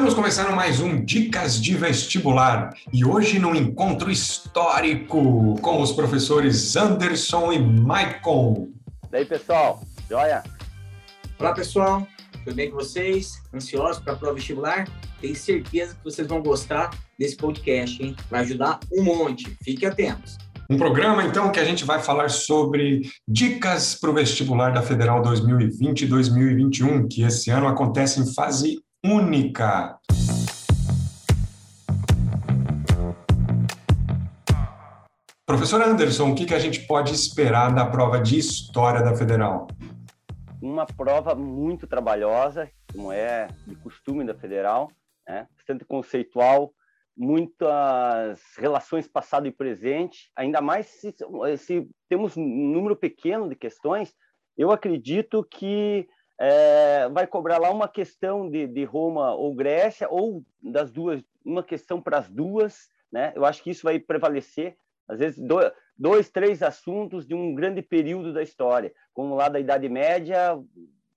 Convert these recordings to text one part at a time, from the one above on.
Estamos começando mais um Dicas de Vestibular e hoje num encontro histórico com os professores Anderson e Maicon. E aí, pessoal? Joia? Olá, pessoal. Tudo bem com vocês? Ansiosos para a prova vestibular? Tenho certeza que vocês vão gostar desse podcast, hein? Vai ajudar um monte. Fiquem atentos. Um programa, então, que a gente vai falar sobre dicas para o vestibular da Federal 2020 e 2021, que esse ano acontece em fase única. Professor Anderson, o que, a gente pode esperar da prova de História da Federal? Uma prova muito trabalhosa, como é de costume da Federal, né? bastante conceitual, muitas relações passado e presente, ainda mais se, se temos um número pequeno de questões, eu acredito que é, vai cobrar lá uma questão de, de Roma ou Grécia, ou das duas, uma questão para as duas, né? Eu acho que isso vai prevalecer, às vezes, dois, dois, três assuntos de um grande período da história, como lá da Idade Média,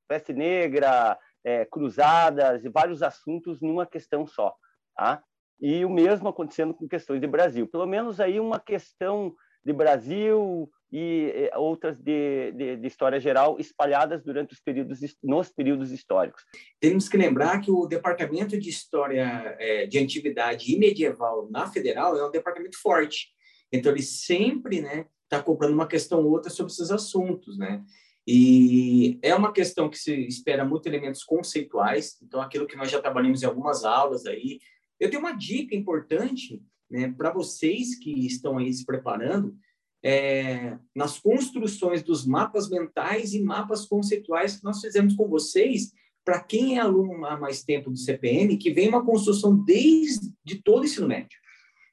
peste negra, é, cruzadas e vários assuntos numa questão só, tá? E o mesmo acontecendo com questões de Brasil. Pelo menos aí uma questão de Brasil e outras de, de, de, história geral espalhadas durante os períodos nos períodos históricos. Temos que lembrar que o departamento de história é, de antiguidade e medieval na federal é um departamento forte. Então ele sempre, né, está cobrando uma questão ou outra sobre esses assuntos, né? E é uma questão que se espera muito elementos conceituais. Então aquilo que nós já trabalhamos em algumas aulas aí eu tenho uma dica importante né, para vocês que estão aí se preparando é, nas construções dos mapas mentais e mapas conceituais que nós fizemos com vocês, para quem é aluno há mais tempo do CPM, que vem uma construção desde de todo o ensino médio.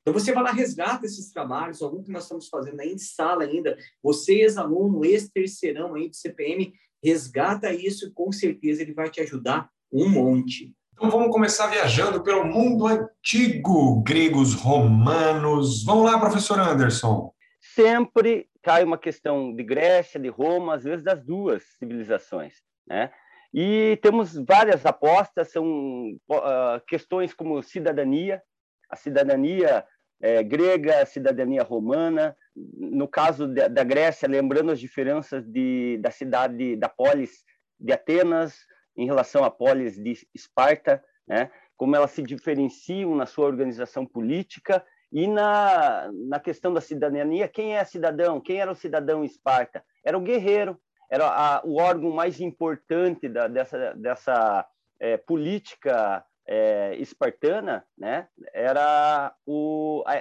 Então, você vai lá, resgata esses trabalhos, algum que nós estamos fazendo aí em sala ainda, você, ex-aluno, ex-terceirão aí do CPM, resgata isso e com certeza ele vai te ajudar um monte. Então vamos começar viajando pelo mundo antigo, gregos, romanos. Vamos lá, professor Anderson. Sempre cai uma questão de Grécia, de Roma, às vezes das duas civilizações, né? E temos várias apostas, são uh, questões como cidadania, a cidadania é, grega, a cidadania romana. No caso da, da Grécia, lembrando as diferenças de, da cidade, da polis de Atenas, em relação à polis de Esparta, né? como elas se diferenciam na sua organização política e na, na questão da cidadania. Quem é cidadão? Quem era o cidadão em Esparta? Era o guerreiro, era a, o órgão mais importante da, dessa, dessa é, política é, espartana, né? era o, a,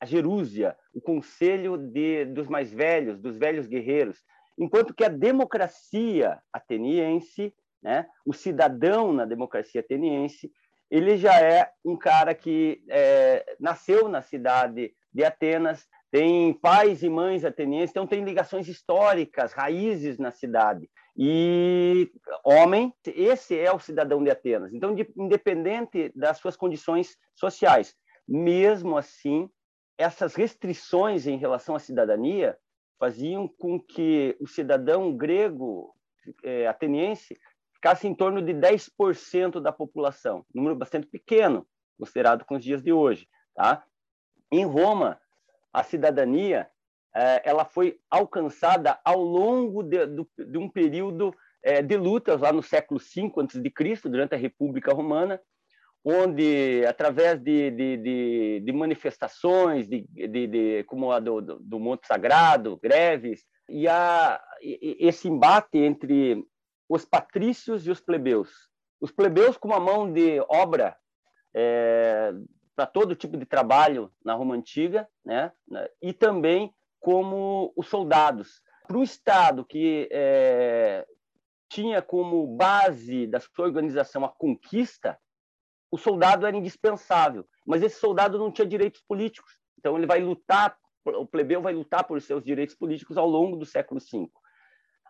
a Jerúsia, o conselho de, dos mais velhos, dos velhos guerreiros, enquanto que a democracia ateniense né? O cidadão na democracia ateniense, ele já é um cara que é, nasceu na cidade de Atenas, tem pais e mães atenienses, então tem ligações históricas, raízes na cidade. E homem, esse é o cidadão de Atenas. Então, de, independente das suas condições sociais, mesmo assim, essas restrições em relação à cidadania faziam com que o cidadão grego é, ateniense ficasse em torno de 10% da população, número bastante pequeno, considerado com os dias de hoje. Tá? Em Roma, a cidadania eh, ela foi alcançada ao longo de, de um período eh, de lutas lá no século V a.C., durante a República Romana, onde, através de, de, de, manifestações, de, como a do, do Monte Sagrado, greves, e, a, esse embate entre os patrícios e os plebeus. Os plebeus com uma mão de obra é, para todo tipo de trabalho na Roma Antiga, né? e também como os soldados. Para o Estado que é, tinha como base da sua organização a conquista, o soldado era indispensável, mas esse soldado não tinha direitos políticos. Então ele vai lutar, o plebeu vai lutar por seus direitos políticos ao longo do século V.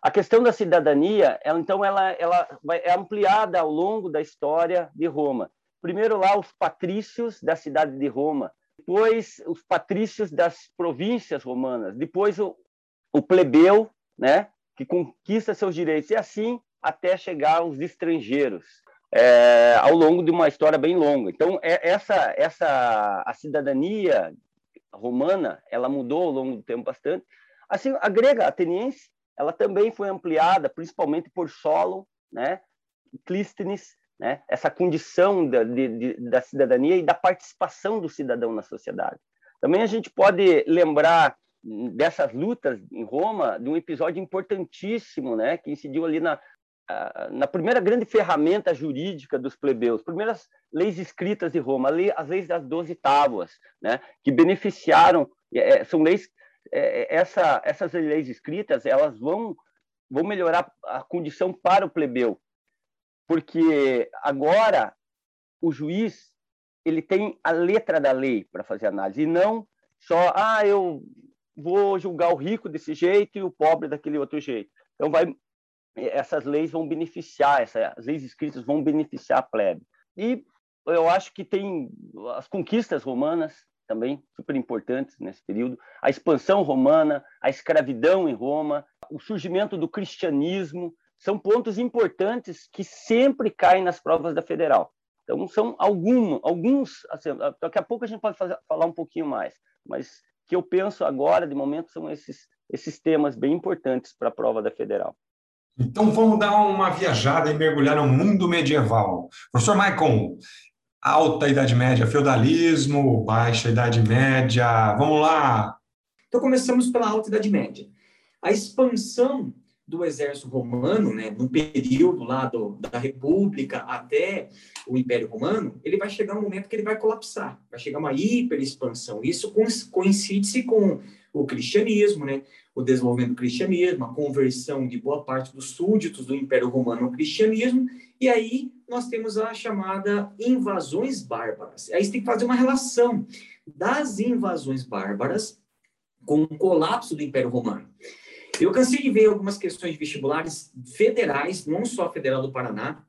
A questão da cidadania, ela, então, ela, ela é ampliada ao longo da história de Roma. Primeiro lá os patrícios da cidade de Roma, depois os patrícios das províncias romanas, depois o, o plebeu, né, que conquista seus direitos, e assim até chegar aos estrangeiros. é, ao longo de uma história bem longa. Então, é, essa, essa a cidadania romana, ela mudou ao longo do tempo bastante. Assim, a grega ateniense, ela também foi ampliada, principalmente por Solon, né, Clístenes, né, essa condição da, de, da cidadania e da participação do cidadão na sociedade. Também a gente pode lembrar dessas lutas em Roma de um episódio importantíssimo, né, que incidiu ali na, na primeira grande ferramenta jurídica dos plebeus, primeiras leis escritas de Roma, as leis das doze tábuas, né, que beneficiaram, é, é, são leis, é, essa, essas leis escritas, elas vão, vão melhorar a condição para o plebeu, porque agora o juiz ele tem a letra da lei para fazer análise, e não só, ah, eu vou julgar o rico desse jeito e o pobre daquele outro jeito. Então, vai essas leis vão beneficiar, essas leis escritas vão beneficiar a plebe. E eu acho que tem as conquistas romanas também super importantes nesse período, a expansão romana, a escravidão em Roma, o surgimento do cristianismo, são pontos importantes que sempre caem nas provas da federal. Então, são algum, alguns, assim, daqui a pouco a gente pode fazer, falar um pouquinho mais, mas que eu penso agora, de momento, são esses, esses temas bem importantes para a prova da federal. Então vamos dar uma viajada e mergulhar no mundo medieval. Professor Maicon, alta Idade Média, feudalismo, baixa Idade Média, vamos lá. Então começamos pela alta Idade Média. A expansão do exército romano, né, no período lá do, da República até o Império Romano, ele vai chegar um momento que ele vai colapsar, vai chegar uma hiperexpansão. Isso coincide-se com o cristianismo, né? O desenvolvimento do cristianismo, a conversão de boa parte dos súditos do Império Romano ao cristianismo, e aí nós temos a chamada invasões bárbaras. Aí você tem que fazer uma relação das invasões bárbaras com o colapso do Império Romano. Eu cansei de ver algumas questões de vestibulares federais, não só a Federal do Paraná,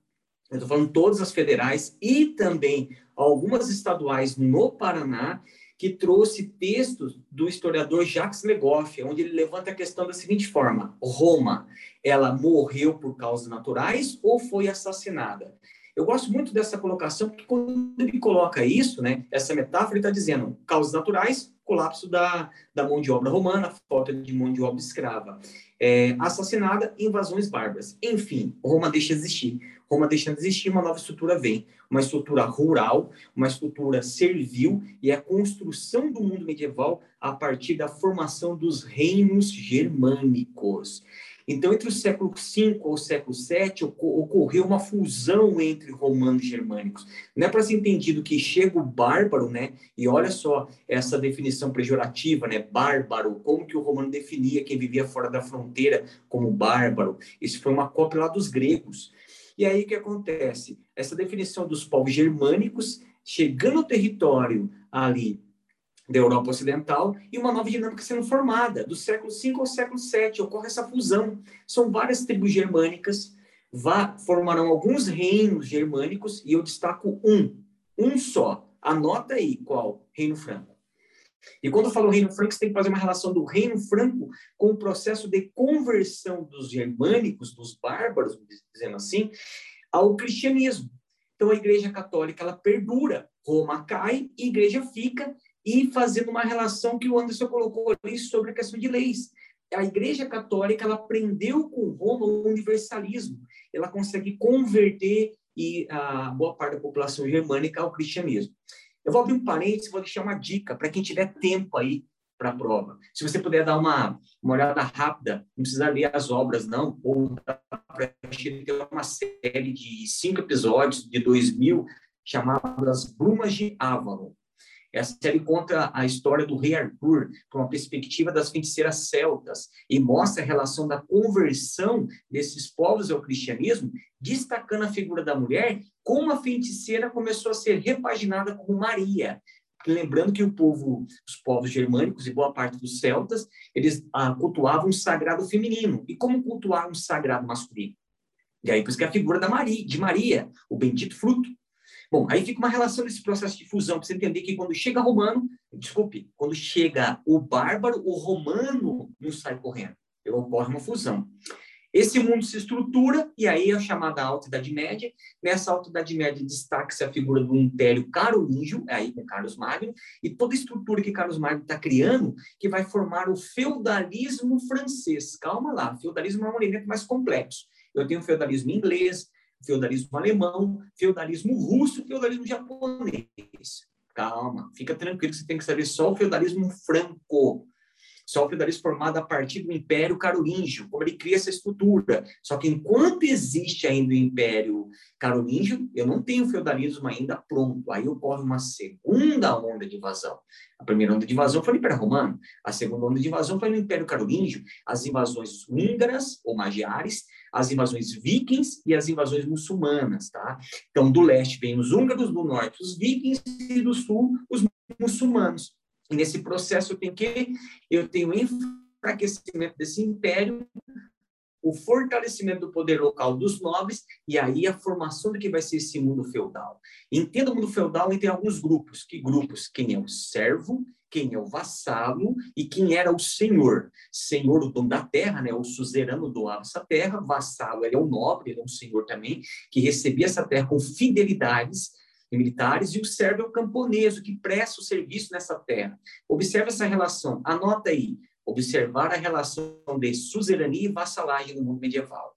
eu estou falando todas as federais e também algumas estaduais no Paraná, que trouxe textos do historiador Jacques Legoff, onde ele levanta a questão da seguinte forma: Roma, ela morreu por causas naturais ou foi assassinada? Eu gosto muito dessa colocação, porque quando ele coloca isso, né, essa metáfora, ele está dizendo causas naturais, colapso da, da mão de obra romana, falta de mão de obra escrava. É, assassinada, invasões bárbaras. Enfim, Roma deixa de existir. Roma deixando de existir, uma nova estrutura vem. Uma estrutura rural, uma estrutura servil e a construção do mundo medieval a partir da formação dos reinos germânicos. Então, entre o século V ao século VII, ocorreu uma fusão entre romanos e germânicos. Não é para ser entendido que chega o bárbaro, né? E olha só essa definição pejorativa, né? Bárbaro, como que o romano definia quem vivia fora da fronteira como bárbaro. Isso foi uma cópia lá dos gregos. E aí o que acontece? Essa definição dos povos germânicos chegando ao território ali da Europa Ocidental e uma nova dinâmica sendo formada. Do século V ao século VII ocorre essa fusão. São várias tribos germânicas, vá, formarão alguns reinos germânicos e eu destaco um, um só. Anota aí qual? Reino Franco. E quando eu falo reino franco, você tem que fazer uma relação do reino franco com o processo de conversão dos germânicos, dos bárbaros, dizendo assim, ao cristianismo. Então a Igreja Católica ela perdura, Roma cai e a Igreja fica e fazendo uma relação que o Anderson colocou ali sobre a questão de leis. A Igreja Católica ela aprendeu com Roma o universalismo. Ela consegue converter e a boa parte da população germânica ao cristianismo. Eu vou abrir um parênteses, vou deixar uma dica para quem tiver tempo aí para a prova. Se você puder dar uma, uma olhada rápida, não precisa ler as obras, não, ou para ter uma série de cinco episódios de 2000 chamadas Brumas de Avalon. Essa série conta a história do rei Arthur com uma perspectiva das feiticeiras celtas e mostra a relação da conversão desses povos ao cristianismo, destacando a figura da mulher, como a feiticeira começou a ser repaginada como Maria. Lembrando que o povo, os povos germânicos e boa parte dos celtas, eles ah, cultuavam um sagrado feminino. E como cultuar um sagrado masculino? E aí, por isso que a figura da Maria, de Maria, o bendito fruto, Bom, aí fica uma relação desse processo de fusão, para você entender que quando chega romano, desculpe, quando chega o bárbaro, o romano não sai correndo. Ocorre uma fusão. Esse mundo se estrutura, e aí é a chamada Alta Idade Média. Nessa Alta Idade Média destaca-se a figura do Império Carolíngio, aí com Carlos Magno, e toda a estrutura que Carlos Magno está criando, que vai formar o feudalismo francês. Calma lá, feudalismo é um elemento mais complexo. Eu tenho o feudalismo inglês, feudalismo alemão, feudalismo russo, feudalismo japonês. Calma, fica tranquilo, você tem que saber só o feudalismo franco. Só o feudalismo formado a partir do Império Carolíngio, como ele cria essa estrutura. Só que enquanto existe ainda o Império Carolíngio, eu não tenho feudalismo ainda pronto. Aí ocorre uma segunda onda de invasão. A primeira onda de invasão foi no Império Romano, a segunda onda de invasão foi no Império Carolíngio, as invasões húngaras ou magiares, as invasões vikings e as invasões muçulmanas, tá? Então, do leste vem os húngaros, do norte os vikings e do sul os muçulmanos. Nesse processo eu tenho que eu tenho enfraquecimento desse império, o fortalecimento do poder local dos nobres e aí a formação do que vai ser esse mundo feudal. Entenda o mundo feudal e tem alguns grupos. Que grupos? Quem é o servo, quem é o vassalo e quem era o senhor. Senhor, o dono da terra, né? O suzerano doava essa terra, vassalo, é o nobre, é um senhor também, que recebia essa terra com fidelidades militares, e o servo é o que presta o serviço nessa terra. Observe essa relação, anota aí, observar a relação de suzerania e vassalagem no mundo medieval.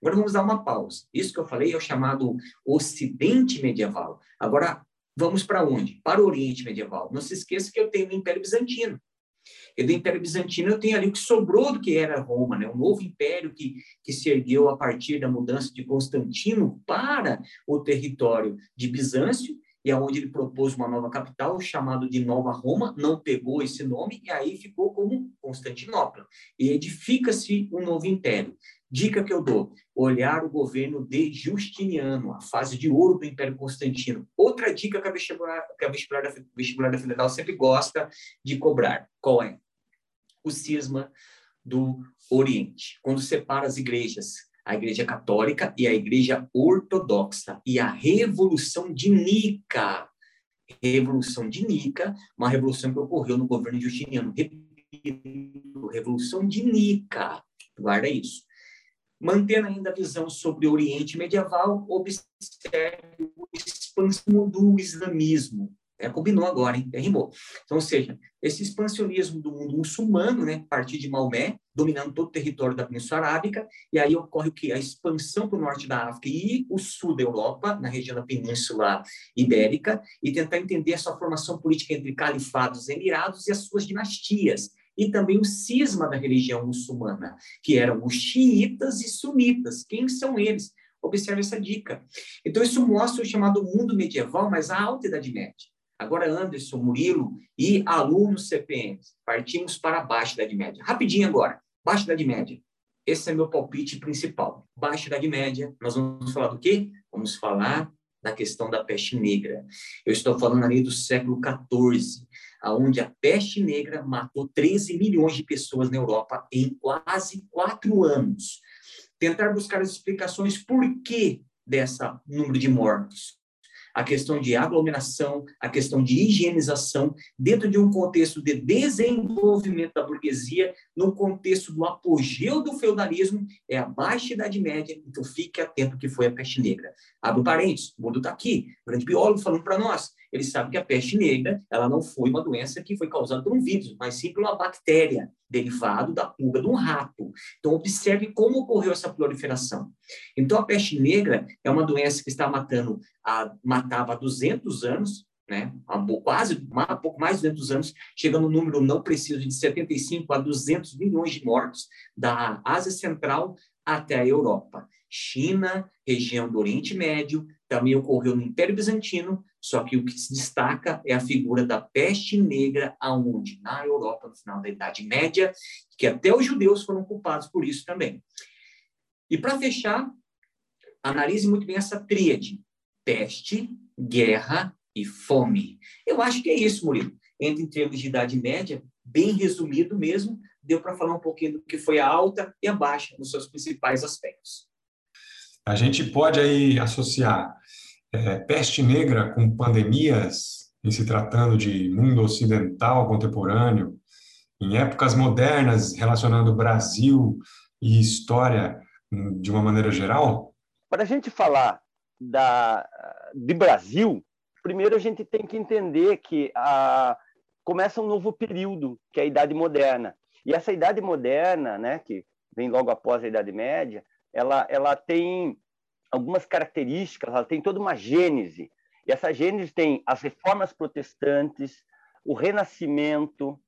Agora vamos dar uma pausa. Isso que eu falei é o chamado Ocidente medieval. Agora vamos para onde? Para o Oriente medieval. Não se esqueça que eu tenho o Império Bizantino. E do Império Bizantino eu tenho ali o que sobrou do que era Roma, né? um novo império que, que se ergueu a partir da mudança de Constantino para o território de Bizâncio, e aonde ele propôs uma nova capital, chamado de Nova Roma, não pegou esse nome, e aí ficou como Constantinopla. E edifica-se um novo império. Dica que eu dou: olhar o governo de Justiniano, a fase de ouro do Império Constantino. Outra dica que a vestibular, que a vestibular, da, vestibular da Federal sempre gosta de cobrar: qual é? O cisma do Oriente, quando separa as igrejas, a Igreja Católica e a Igreja Ortodoxa, e a Revolução de Nica. Revolução de Nica, uma revolução que ocorreu no governo Justiniano. Repito, Revolução de Nica. Guarda isso. Mantendo ainda a visão sobre o Oriente Medieval, observe o expansão do islamismo. É, combinou agora, hein? É, rimou. Então, ou seja, esse expansionismo do mundo muçulmano, né, a partir de Maomé, dominando todo o território da Península Arábica, e aí ocorre o que? A expansão para o norte da África e o sul da Europa, na região da Península Ibérica, e tentar entender essa formação política entre califados, emirados e as suas dinastias e também o cisma da religião muçulmana, que eram os xiitas e sunitas. Quem são eles? Observe essa dica. Então, isso mostra o chamado mundo medieval, mas a alta Idade Média. Agora, Anderson, Murilo e alunos CPM, partimos para a Baixa Idade Média. Rapidinho agora, Baixa Idade Média. Esse é meu palpite principal. Baixa Idade Média, nós vamos falar do quê? Vamos falar da questão da peste negra. Eu estou falando ali do século XIV onde a peste negra matou 13 milhões de pessoas na Europa em quase quatro anos. Tentar buscar as explicações por que dessa número de mortos a questão de aglomeração, a questão de higienização, dentro de um contexto de desenvolvimento da burguesia, no contexto do apogeu do feudalismo, é a baixa Idade Média, então fique atento que foi a peste negra. Abro parênteses, o mundo está aqui, o grande biólogo falando para nós, ele sabe que a peste negra ela não foi uma doença que foi causada por um vírus, mas sim por uma bactéria derivado da pulga de um rato. Então, observe como ocorreu essa proliferação. Então, a peste negra é uma doença que está matando, a, matava há 200 anos, né, há quase um pouco mais de 200 anos, chegando no número não preciso de 75 a 200 milhões de mortos da Ásia Central até a Europa. China, região do Oriente Médio, também ocorreu no Império Bizantino, só que o que se destaca é a figura da peste negra, aonde? Na Europa, no final da Idade Média, que até os judeus foram culpados por isso também. E para fechar, analise muito bem essa tríade: peste, guerra e fome. Eu acho que é isso, Murilo. Entre em termos de Idade Média, bem resumido mesmo, deu para falar um pouquinho do que foi a alta e a baixa nos seus principais aspectos. A gente pode aí associar é, peste negra com pandemias, em se tratando de mundo ocidental contemporâneo, em épocas modernas, relacionando Brasil e história de uma maneira geral? Para a gente falar da, de Brasil, primeiro a gente tem que entender que a, começa um novo período, que é a Idade Moderna. E essa Idade Moderna, né, que vem logo após a Idade Média, ela, ela tem algumas características, ela tem toda uma gênese. E essa gênese tem as reformas protestantes, o renascimento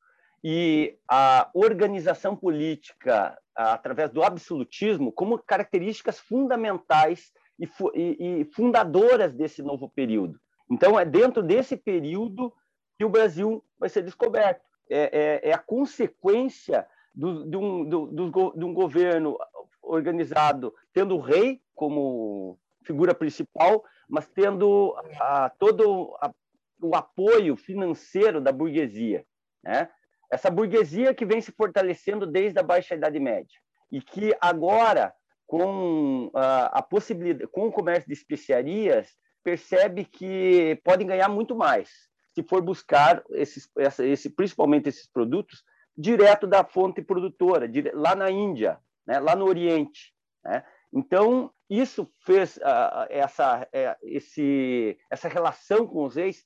e a organização política através do absolutismo como características fundamentais e, e, fundadoras desse novo período. Então, é dentro desse período que o Brasil vai ser descoberto. É, é, é a consequência do, de, um, do, do, de um governo organizado tendo o rei como figura principal, mas tendo a, todo a, o apoio financeiro da burguesia. Né? Essa burguesia que vem se fortalecendo desde a Baixa Idade Média e que agora, com a, a possibilidade, com o comércio de especiarias, percebe que podem ganhar muito mais se for buscar esses, essa, esse, principalmente esses produtos direto da fonte produtora, lá na Índia, né, lá no Oriente. Né? Então, isso fez uh, essa, uh, esse, essa relação com os reis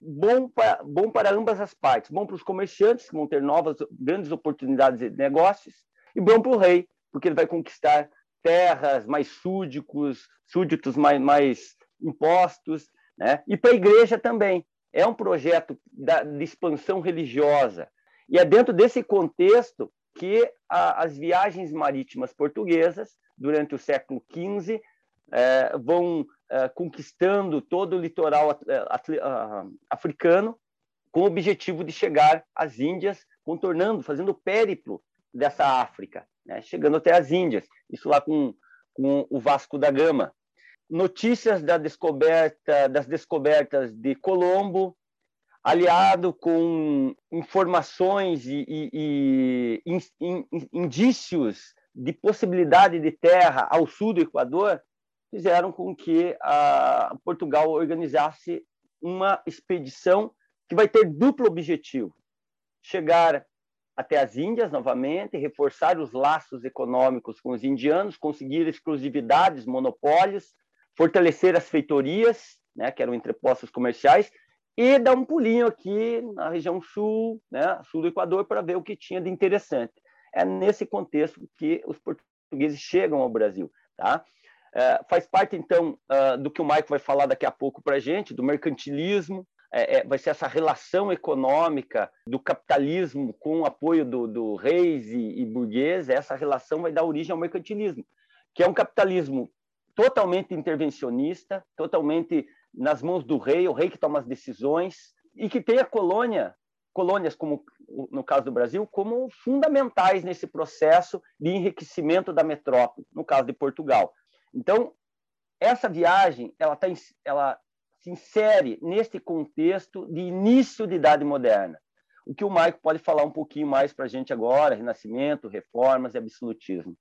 bom para, bom para ambas as partes. Bom para os comerciantes, que vão ter novas grandes oportunidades de negócios, e bom para o rei, porque ele vai conquistar terras mais súdicos, súditos mais, mais impostos, né? e para a igreja também. É um projeto da, de expansão religiosa. E é dentro desse contexto que a, as viagens marítimas portuguesas, durante o século XV, é, vão é, conquistando todo o litoral é, africano com o objetivo de chegar às Índias, contornando, fazendo o périplo dessa África, né, chegando até as Índias, isso lá com, com o Vasco da Gama. Notícias da descoberta, das descobertas de Colombo, aliado com informações e, e, e in, in, indícios de possibilidade de terra ao sul do Equador, fizeram com que Portugal organizasse uma expedição que vai ter duplo objetivo: chegar até as Índias novamente, reforçar os laços econômicos com os indianos, conseguir exclusividades, monopólios, fortalecer as feitorias, né, que eram entrepostos comerciais, e dar um pulinho aqui na região sul, né, sul do Equador, para ver o que tinha de interessante. É nesse contexto que os portugueses chegam ao Brasil. Tá? É, faz parte, então, uh, do que o Maico vai falar daqui a pouco para a gente, do mercantilismo, é, é, vai ser essa relação econômica do capitalismo com o apoio do, do reis e, e burguês, essa relação vai dar origem ao mercantilismo, que é um capitalismo totalmente intervencionista, totalmente nas mãos do rei, o rei que toma as decisões, e que tem a colônia, colônias, como no caso do Brasil, como fundamentais nesse processo de enriquecimento da metrópole, no caso de Portugal. Então, essa viagem, ela, tá, ela se insere neste contexto de início de Idade Moderna. O que o Maico pode falar um pouquinho mais para a gente agora, Renascimento, reformas e absolutismo.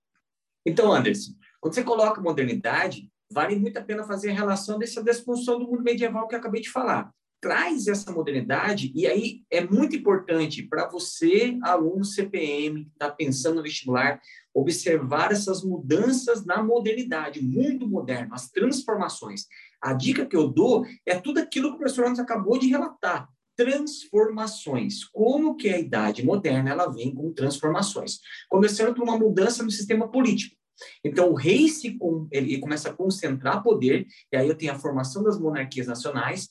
Então, Anderson, quando você coloca modernidade, vale muito a pena fazer a relação dessa desfunção do mundo medieval que eu acabei de falar. Traz essa modernidade, e aí é muito importante para você, aluno CPM, que está pensando no vestibular, observar essas mudanças na modernidade, o mundo moderno, as transformações. A dica que eu dou é tudo aquilo que o professor Anderson acabou de relatar transformações. Como que a idade moderna ela vem com transformações? Começando por uma mudança no sistema político. Então, o rei se, ele começa a concentrar poder, e aí eu tenho a formação das monarquias nacionais.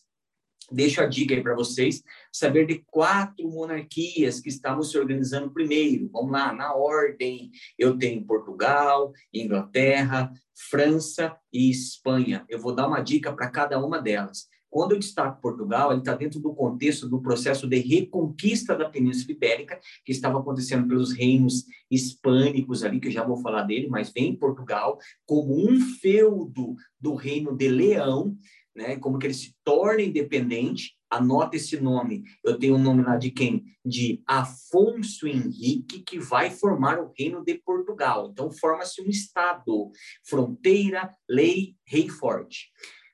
Deixo a dica aí para vocês, saber de quatro monarquias que estavam se organizando primeiro. Vamos lá, na ordem. Eu tenho Portugal, Inglaterra, França e Espanha. Eu vou dar uma dica para cada uma delas. Quando eu destaco Portugal, ele está dentro do contexto do processo de reconquista da Península Ibérica, que estava acontecendo pelos reinos hispânicos ali, que eu já vou falar dele, mas vem Portugal como um feudo do reino de Leão, né, como que ele se torna independente, anota esse nome, eu tenho o um nome lá de quem? De Afonso Henrique, que vai formar o reino de Portugal. Então, forma-se um estado, fronteira, lei, rei forte.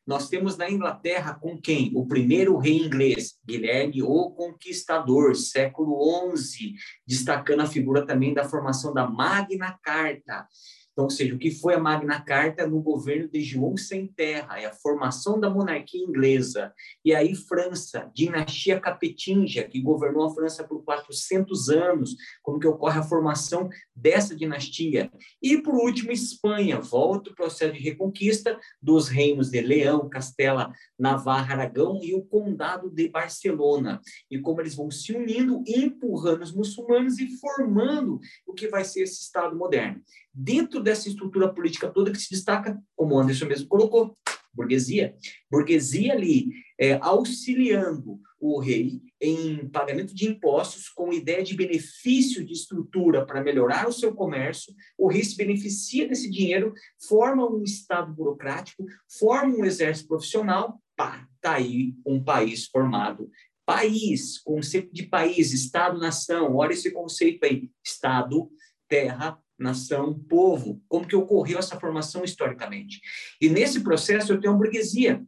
Nós temos na Inglaterra com quem? O primeiro rei inglês, Guilherme o Conquistador, século XI, destacando a figura também da formação da Magna Carta. Então, ou seja, o que foi a Magna Carta no governo de João Sem Terra, é a formação da monarquia inglesa. E aí, França, dinastia capetinja, que governou a França por 400 anos, como que ocorre a formação dessa dinastia. E, por último, Espanha, volta o processo de reconquista dos reinos de Leão, Castela, Navarra, Aragão e o Condado de Barcelona. E como eles vão se unindo, empurrando os muçulmanos e formando o que vai ser esse Estado moderno. Dentro dessa estrutura política toda que se destaca, como o Anderson mesmo colocou, burguesia. Burguesia ali é, auxiliando o rei em pagamento de impostos com ideia de benefício de estrutura para melhorar o seu comércio. O rei se beneficia desse dinheiro, forma um estado burocrático, forma um exército profissional, pá, tá aí um país formado. País, conceito de país, Estado-nação, olha esse conceito aí, Estado, terra, nação, povo, como que ocorreu essa formação historicamente. E nesse processo eu tenho a burguesia,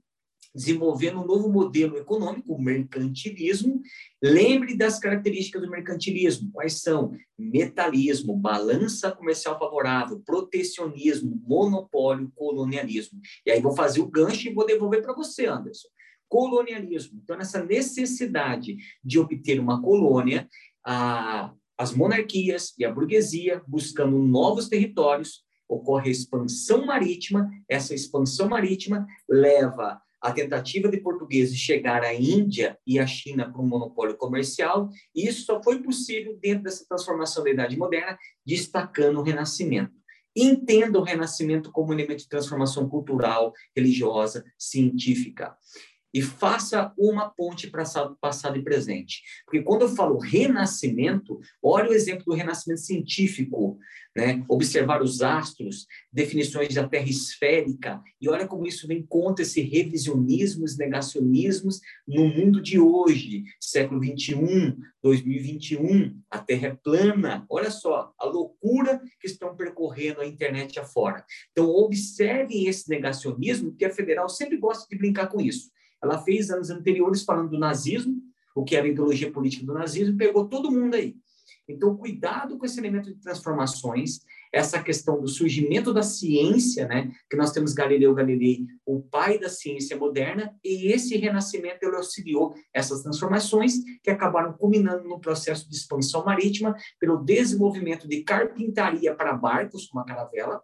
desenvolvendo um novo modelo econômico, o mercantilismo. Lembre das características do mercantilismo. Quais são? Metalismo, balança comercial favorável, protecionismo, monopólio, colonialismo. E aí vou fazer o gancho e vou devolver para você, Anderson. Colonialismo. Então, essa necessidade de obter uma colônia, a as monarquias e a burguesia buscando novos territórios, ocorre a expansão marítima, essa expansão marítima leva a tentativa de portugueses chegar à Índia e à China para um monopólio comercial, e isso só foi possível dentro dessa transformação da Idade Moderna, destacando o Renascimento. Entenda o Renascimento como elemento de transformação cultural, religiosa, científica e faça uma ponte para passado e presente. Porque quando eu falo renascimento, olha o exemplo do renascimento científico, né? Observar os astros, definições da Terra esférica, e olha como isso vem contra esse revisionismo, os negacionismos no mundo de hoje, século 21, 2021, a Terra é plana. Olha só a loucura que estão percorrendo a internet afora. Então, observem esse negacionismo, que a federal sempre gosta de brincar com isso. Ela fez anos anteriores falando do nazismo, o que era a ideologia política do nazismo, pegou todo mundo aí. Então, cuidado com esse elemento de transformações, essa questão do surgimento da ciência, né? Que nós temos Galileu Galilei, o pai da ciência moderna, e esse renascimento ele auxiliou essas transformações que acabaram culminando no processo de expansão marítima pelo desenvolvimento de carpintaria para barcos, como a caravela,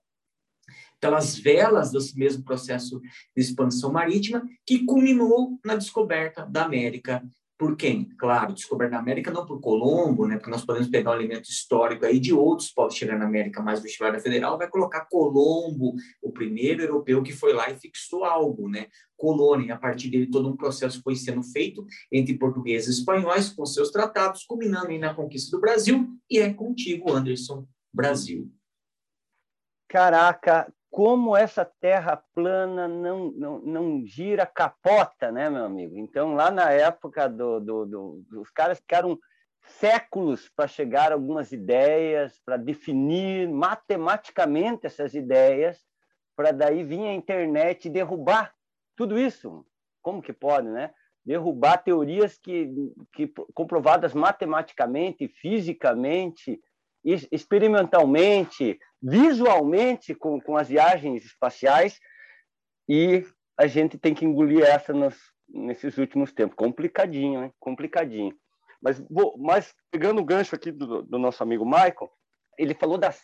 pelas velas desse mesmo processo de expansão marítima, que culminou na descoberta da América por quem? Claro, descoberta da América não por Colombo, né? Porque nós podemos pegar um elemento histórico aí de outros povos chegar na América, mas o vestibular Federal vai colocar Colombo, o primeiro europeu que foi lá e fixou algo, né? Colônia, e a partir dele todo um processo foi sendo feito entre portugueses e espanhóis com seus tratados, culminando aí na conquista do Brasil, e é contigo, Anderson, Brasil. Caraca, como essa terra plana não, não, não gira capota, né, meu amigo? Então, lá na época do, do, do os caras ficaram séculos para chegar a algumas ideias, para definir matematicamente essas ideias, para daí vir a internet e derrubar tudo isso. Como que pode, né? Derrubar teorias que, que comprovadas matematicamente, fisicamente, experimentalmente, visualmente com, com as viagens espaciais e a gente tem que engolir essa nos, nesses últimos tempos. Complicadinho, né? Complicadinho. Mas, vou, mas pegando o gancho aqui do, do nosso amigo Michael, ele falou das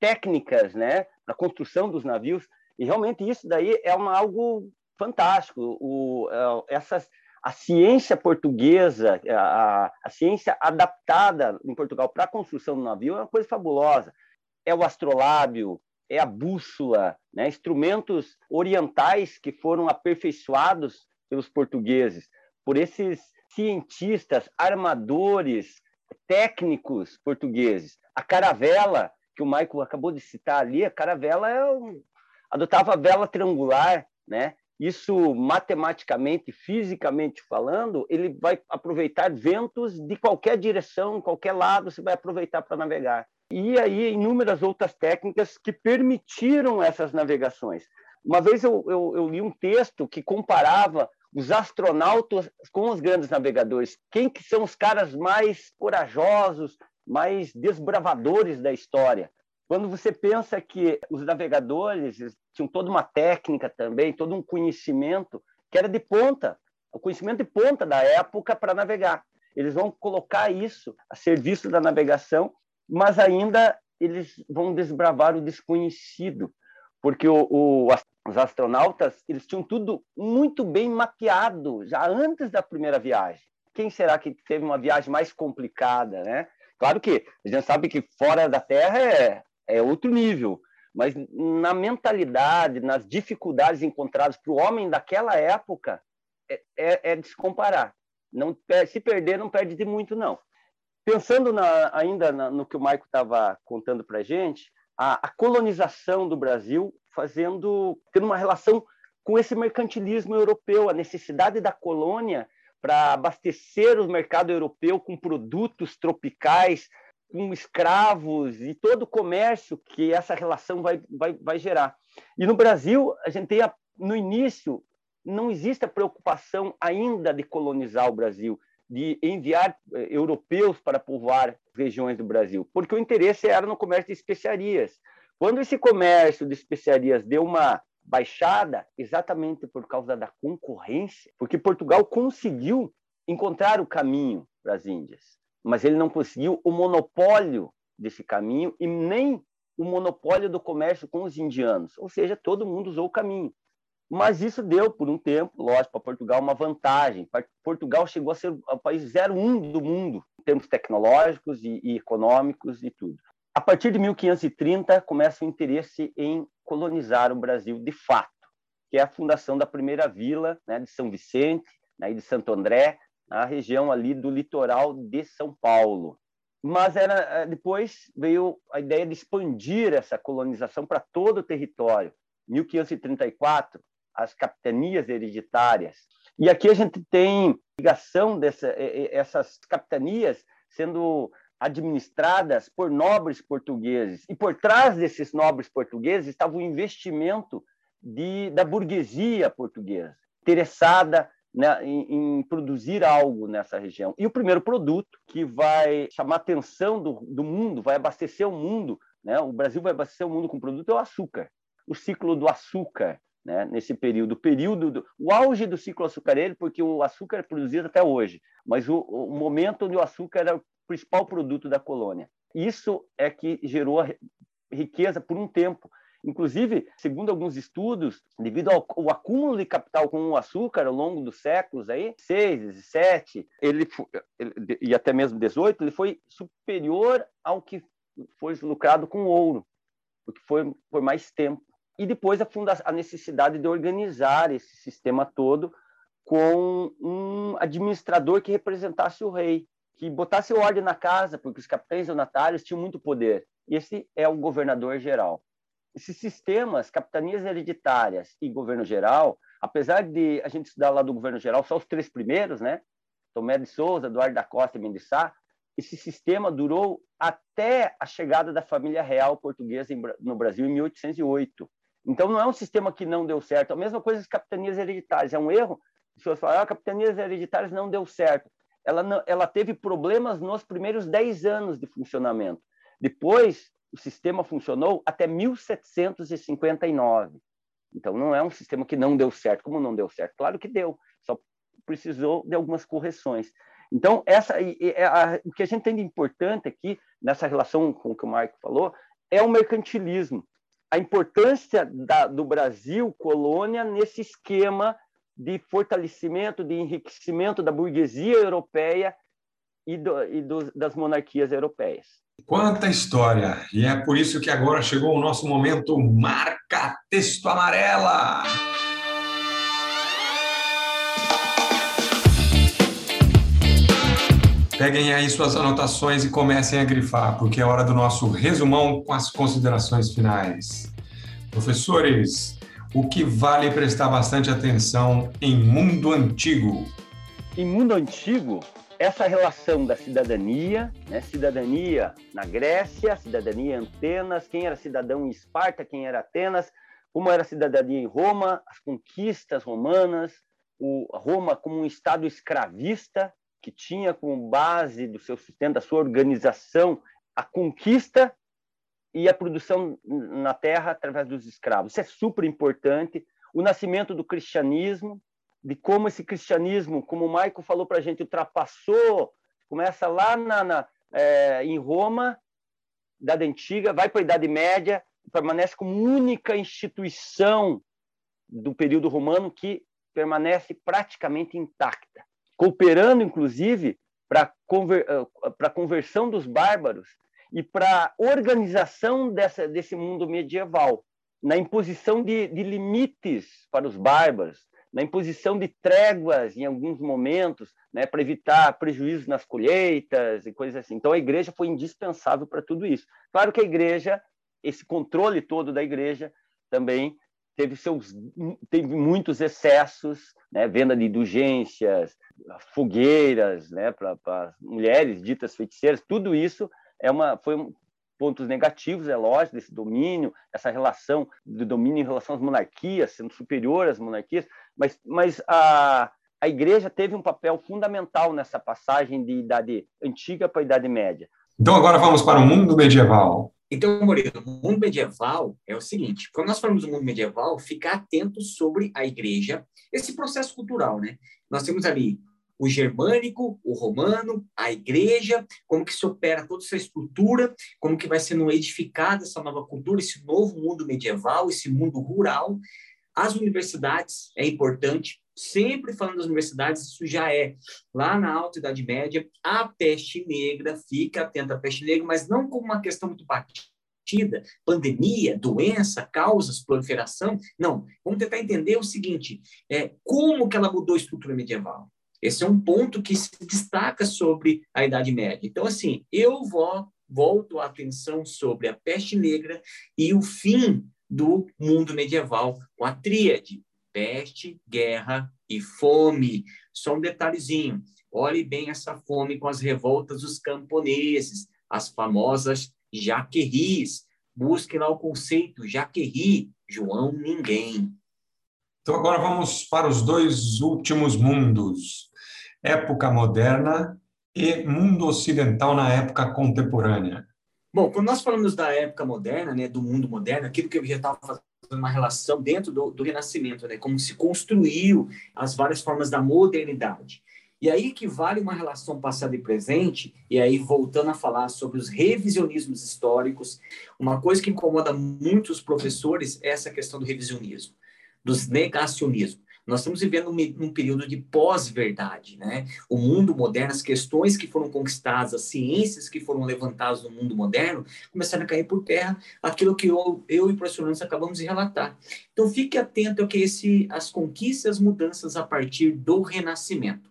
técnicas, né, da construção dos navios, e realmente isso daí é uma, algo fantástico. O, é, essas a ciência portuguesa, a, a ciência adaptada em Portugal para a construção do navio é uma coisa fabulosa. É o astrolábio, é a bússola, né? instrumentos orientais que foram aperfeiçoados pelos portugueses, por esses cientistas, armadores, técnicos portugueses. A caravela, que o Michael acabou de citar ali, a caravela é um... adotava a vela triangular, né? Isso matematicamente, fisicamente falando, ele vai aproveitar ventos de qualquer direção, qualquer lado, você vai aproveitar para navegar. E aí inúmeras outras técnicas que permitiram essas navegações. Uma vez eu, eu, eu li um texto que comparava os astronautas com os grandes navegadores. Quem que são os caras mais corajosos, mais desbravadores da história? Quando você pensa que os navegadores tinham toda uma técnica também, todo um conhecimento que era de ponta, o conhecimento de ponta da época para navegar. Eles vão colocar isso a serviço da navegação, mas ainda eles vão desbravar o desconhecido, porque o, o, os astronautas eles tinham tudo muito bem mapeado já antes da primeira viagem. Quem será que teve uma viagem mais complicada, né? Claro que a gente sabe que fora da Terra é, é outro nível, mas na mentalidade, nas dificuldades encontradas para o homem daquela época, é, é, é de se comparar. Não, se perder, não perde de muito, não. Pensando na, ainda na, no que o Maico estava contando para a gente, a colonização do Brasil fazendo, tendo uma relação com esse mercantilismo europeu, a necessidade da colônia para abastecer o mercado europeu com produtos tropicais, com escravos e todo o comércio que essa relação vai, vai, vai gerar. E no Brasil, a gente tem, a, no início, não existe a preocupação ainda de colonizar o Brasil, de enviar eh, europeus para povoar regiões do Brasil, porque o interesse era no comércio de especiarias. Quando esse comércio de especiarias deu uma baixada, exatamente por causa da concorrência, porque Portugal conseguiu encontrar o caminho para as Índias, mas ele não conseguiu o monopólio desse caminho e nem o monopólio do comércio com os indianos, ou seja, todo mundo usou o caminho. Mas isso deu, por um tempo, lógico, para Portugal uma vantagem. Portugal chegou a ser o país 01 do mundo, em termos tecnológicos e, e econômicos e tudo. A partir de 1530, começa o interesse em colonizar o Brasil de fato, que é a fundação da primeira vila né, de São Vicente, né, de Santo André, na região ali do litoral de São Paulo. Mas era eh, depois veio a ideia de expandir essa colonização para todo o território. 1534, as capitanias hereditárias. E aqui a gente tem ligação dessas capitanias sendo administradas por nobres portugueses. E por trás desses nobres portugueses estava o investimento de, da burguesia portuguesa, interessada né, em, em, produzir algo nessa região. E o primeiro produto que vai chamar atenção do, do mundo, vai abastecer o mundo, né, o Brasil vai abastecer o mundo com produto, é o açúcar. O ciclo do açúcar, né, nesse período, o período do, o auge do ciclo açucareiro, porque o açúcar é produzido até hoje, mas o, o momento onde o açúcar era o principal produto da colônia. Isso é que gerou riqueza por um tempo. Inclusive, segundo alguns estudos, devido ao, acúmulo de capital com o açúcar ao longo dos séculos aí, 6, 7, ele, ele e até mesmo 18, ele foi superior ao que foi lucrado com ouro, porque foi por mais tempo e depois a, a necessidade de organizar esse sistema todo com um administrador que representasse o rei, que botasse ordem na casa, porque os capitães donatários tinham muito poder. Esse é o governador geral. Esses sistemas, capitanias hereditárias e governo geral, apesar de a gente estudar lá do governo geral só os três primeiros, né? Tomé de Souza, Eduardo da Costa e Mendes Sá, esse sistema durou até a chegada da família real portuguesa no Brasil em 1808. Então, não é um sistema que não deu certo. A mesma coisa as capitanias hereditárias. É um erro. As pessoas falam, ah, capitanias hereditárias não deu certo. Ela, não, ela teve problemas nos primeiros 10 anos de funcionamento. Depois, o sistema funcionou até 1759. Então, não é um sistema que não deu certo. Como não deu certo? Claro que deu. Só precisou de algumas correções. Então, essa, é a, o que a gente tem de importante aqui, nessa relação com o que o Marco falou, é o mercantilismo a importância da, do Brasil, colônia, nesse esquema de fortalecimento, de enriquecimento da burguesia europeia e, do, e do, das monarquias europeias. Quanta história! E é por isso que agora chegou o nosso momento Marca Texto Amarela! Peguem aí suas anotações e comecem a grifar, porque é hora do nosso resumão com as considerações finais. Professores, o que vale prestar bastante atenção em mundo antigo? Em mundo antigo, essa relação da cidadania, né? cidadania na Grécia, cidadania em Atenas, quem era cidadão em Esparta, quem era Atenas, como era a cidadania em Roma, as conquistas romanas, o Roma como um estado escravista, que tinha como base do seu sistema, da sua organização, a conquista e a produção na terra através dos escravos. Isso é super importante. O nascimento do cristianismo, de como esse cristianismo, como o Maico falou para a gente, ultrapassou, começa lá na, na é, em Roma, Idade Antiga, vai para a Idade Média, permanece como única instituição do período romano que permanece praticamente intacta, cooperando, inclusive, para conver, a conversão dos bárbaros e para a organização dessa, desse mundo medieval, na imposição de, de limites para os bárbaros, na imposição de tréguas em alguns momentos, né, para evitar prejuízos nas colheitas e coisas assim. Então a igreja foi indispensável para tudo isso. Claro que a igreja, esse controle todo da igreja também teve seus teve muitos excessos, né, venda de indulgências, fogueiras, né, para mulheres ditas feiticeiras, tudo isso é uma foi pontos negativos, é lógico, desse domínio, essa relação do domínio em relação às monarquias, sendo superior às monarquias, mas, mas a, a igreja teve um papel fundamental nessa passagem de idade antiga para a idade média. Então agora vamos para o mundo medieval. Então, Murilo, o mundo medieval é o seguinte: quando nós falamos do mundo medieval, ficar atento sobre a igreja, esse processo cultural, né? Nós temos ali o germânico, o romano, a igreja, como que se opera toda essa estrutura, como que vai sendo edificada essa nova cultura, esse novo mundo medieval, esse mundo rural. As universidades é importante, sempre falando das universidades, isso já é lá na Alta Idade Média, a peste negra, fica atento à peste negra, mas não como uma questão muito batida, pandemia, doença, causas, proliferação. Não, vamos tentar entender o seguinte: é, como que ela mudou a estrutura medieval? Esse é um ponto que se destaca sobre a Idade Média. Então, assim, eu vou, volto a atenção sobre a peste negra e o fim do mundo medieval com a tríade: peste, guerra e fome. Só um detalhezinho: olhe bem essa fome com as revoltas dos camponeses, as famosas jaqueris. Busque lá o conceito jaqueri, João Ninguém. Então, agora vamos para os dois últimos mundos época moderna e mundo ocidental na época contemporânea? Bom, quando nós falamos da época moderna, né, do mundo moderno, aquilo que eu já estava fazendo uma relação dentro do, do Renascimento, né, como se construiu as várias formas da modernidade. E aí que vale uma relação passado e presente, e aí voltando a falar sobre os revisionismos históricos, uma coisa que incomoda muitos professores é essa questão do revisionismo, dos negacionismo. Nós estamos vivendo um, um período de pós-verdade, né? O mundo moderno, as questões que foram conquistadas, as ciências que foram levantadas no mundo moderno, começaram a cair por terra, aquilo que eu, eu e o professor Nunes acabamos de relatar. Então, fique atento ao que esse, as conquistas, as mudanças a partir do Renascimento.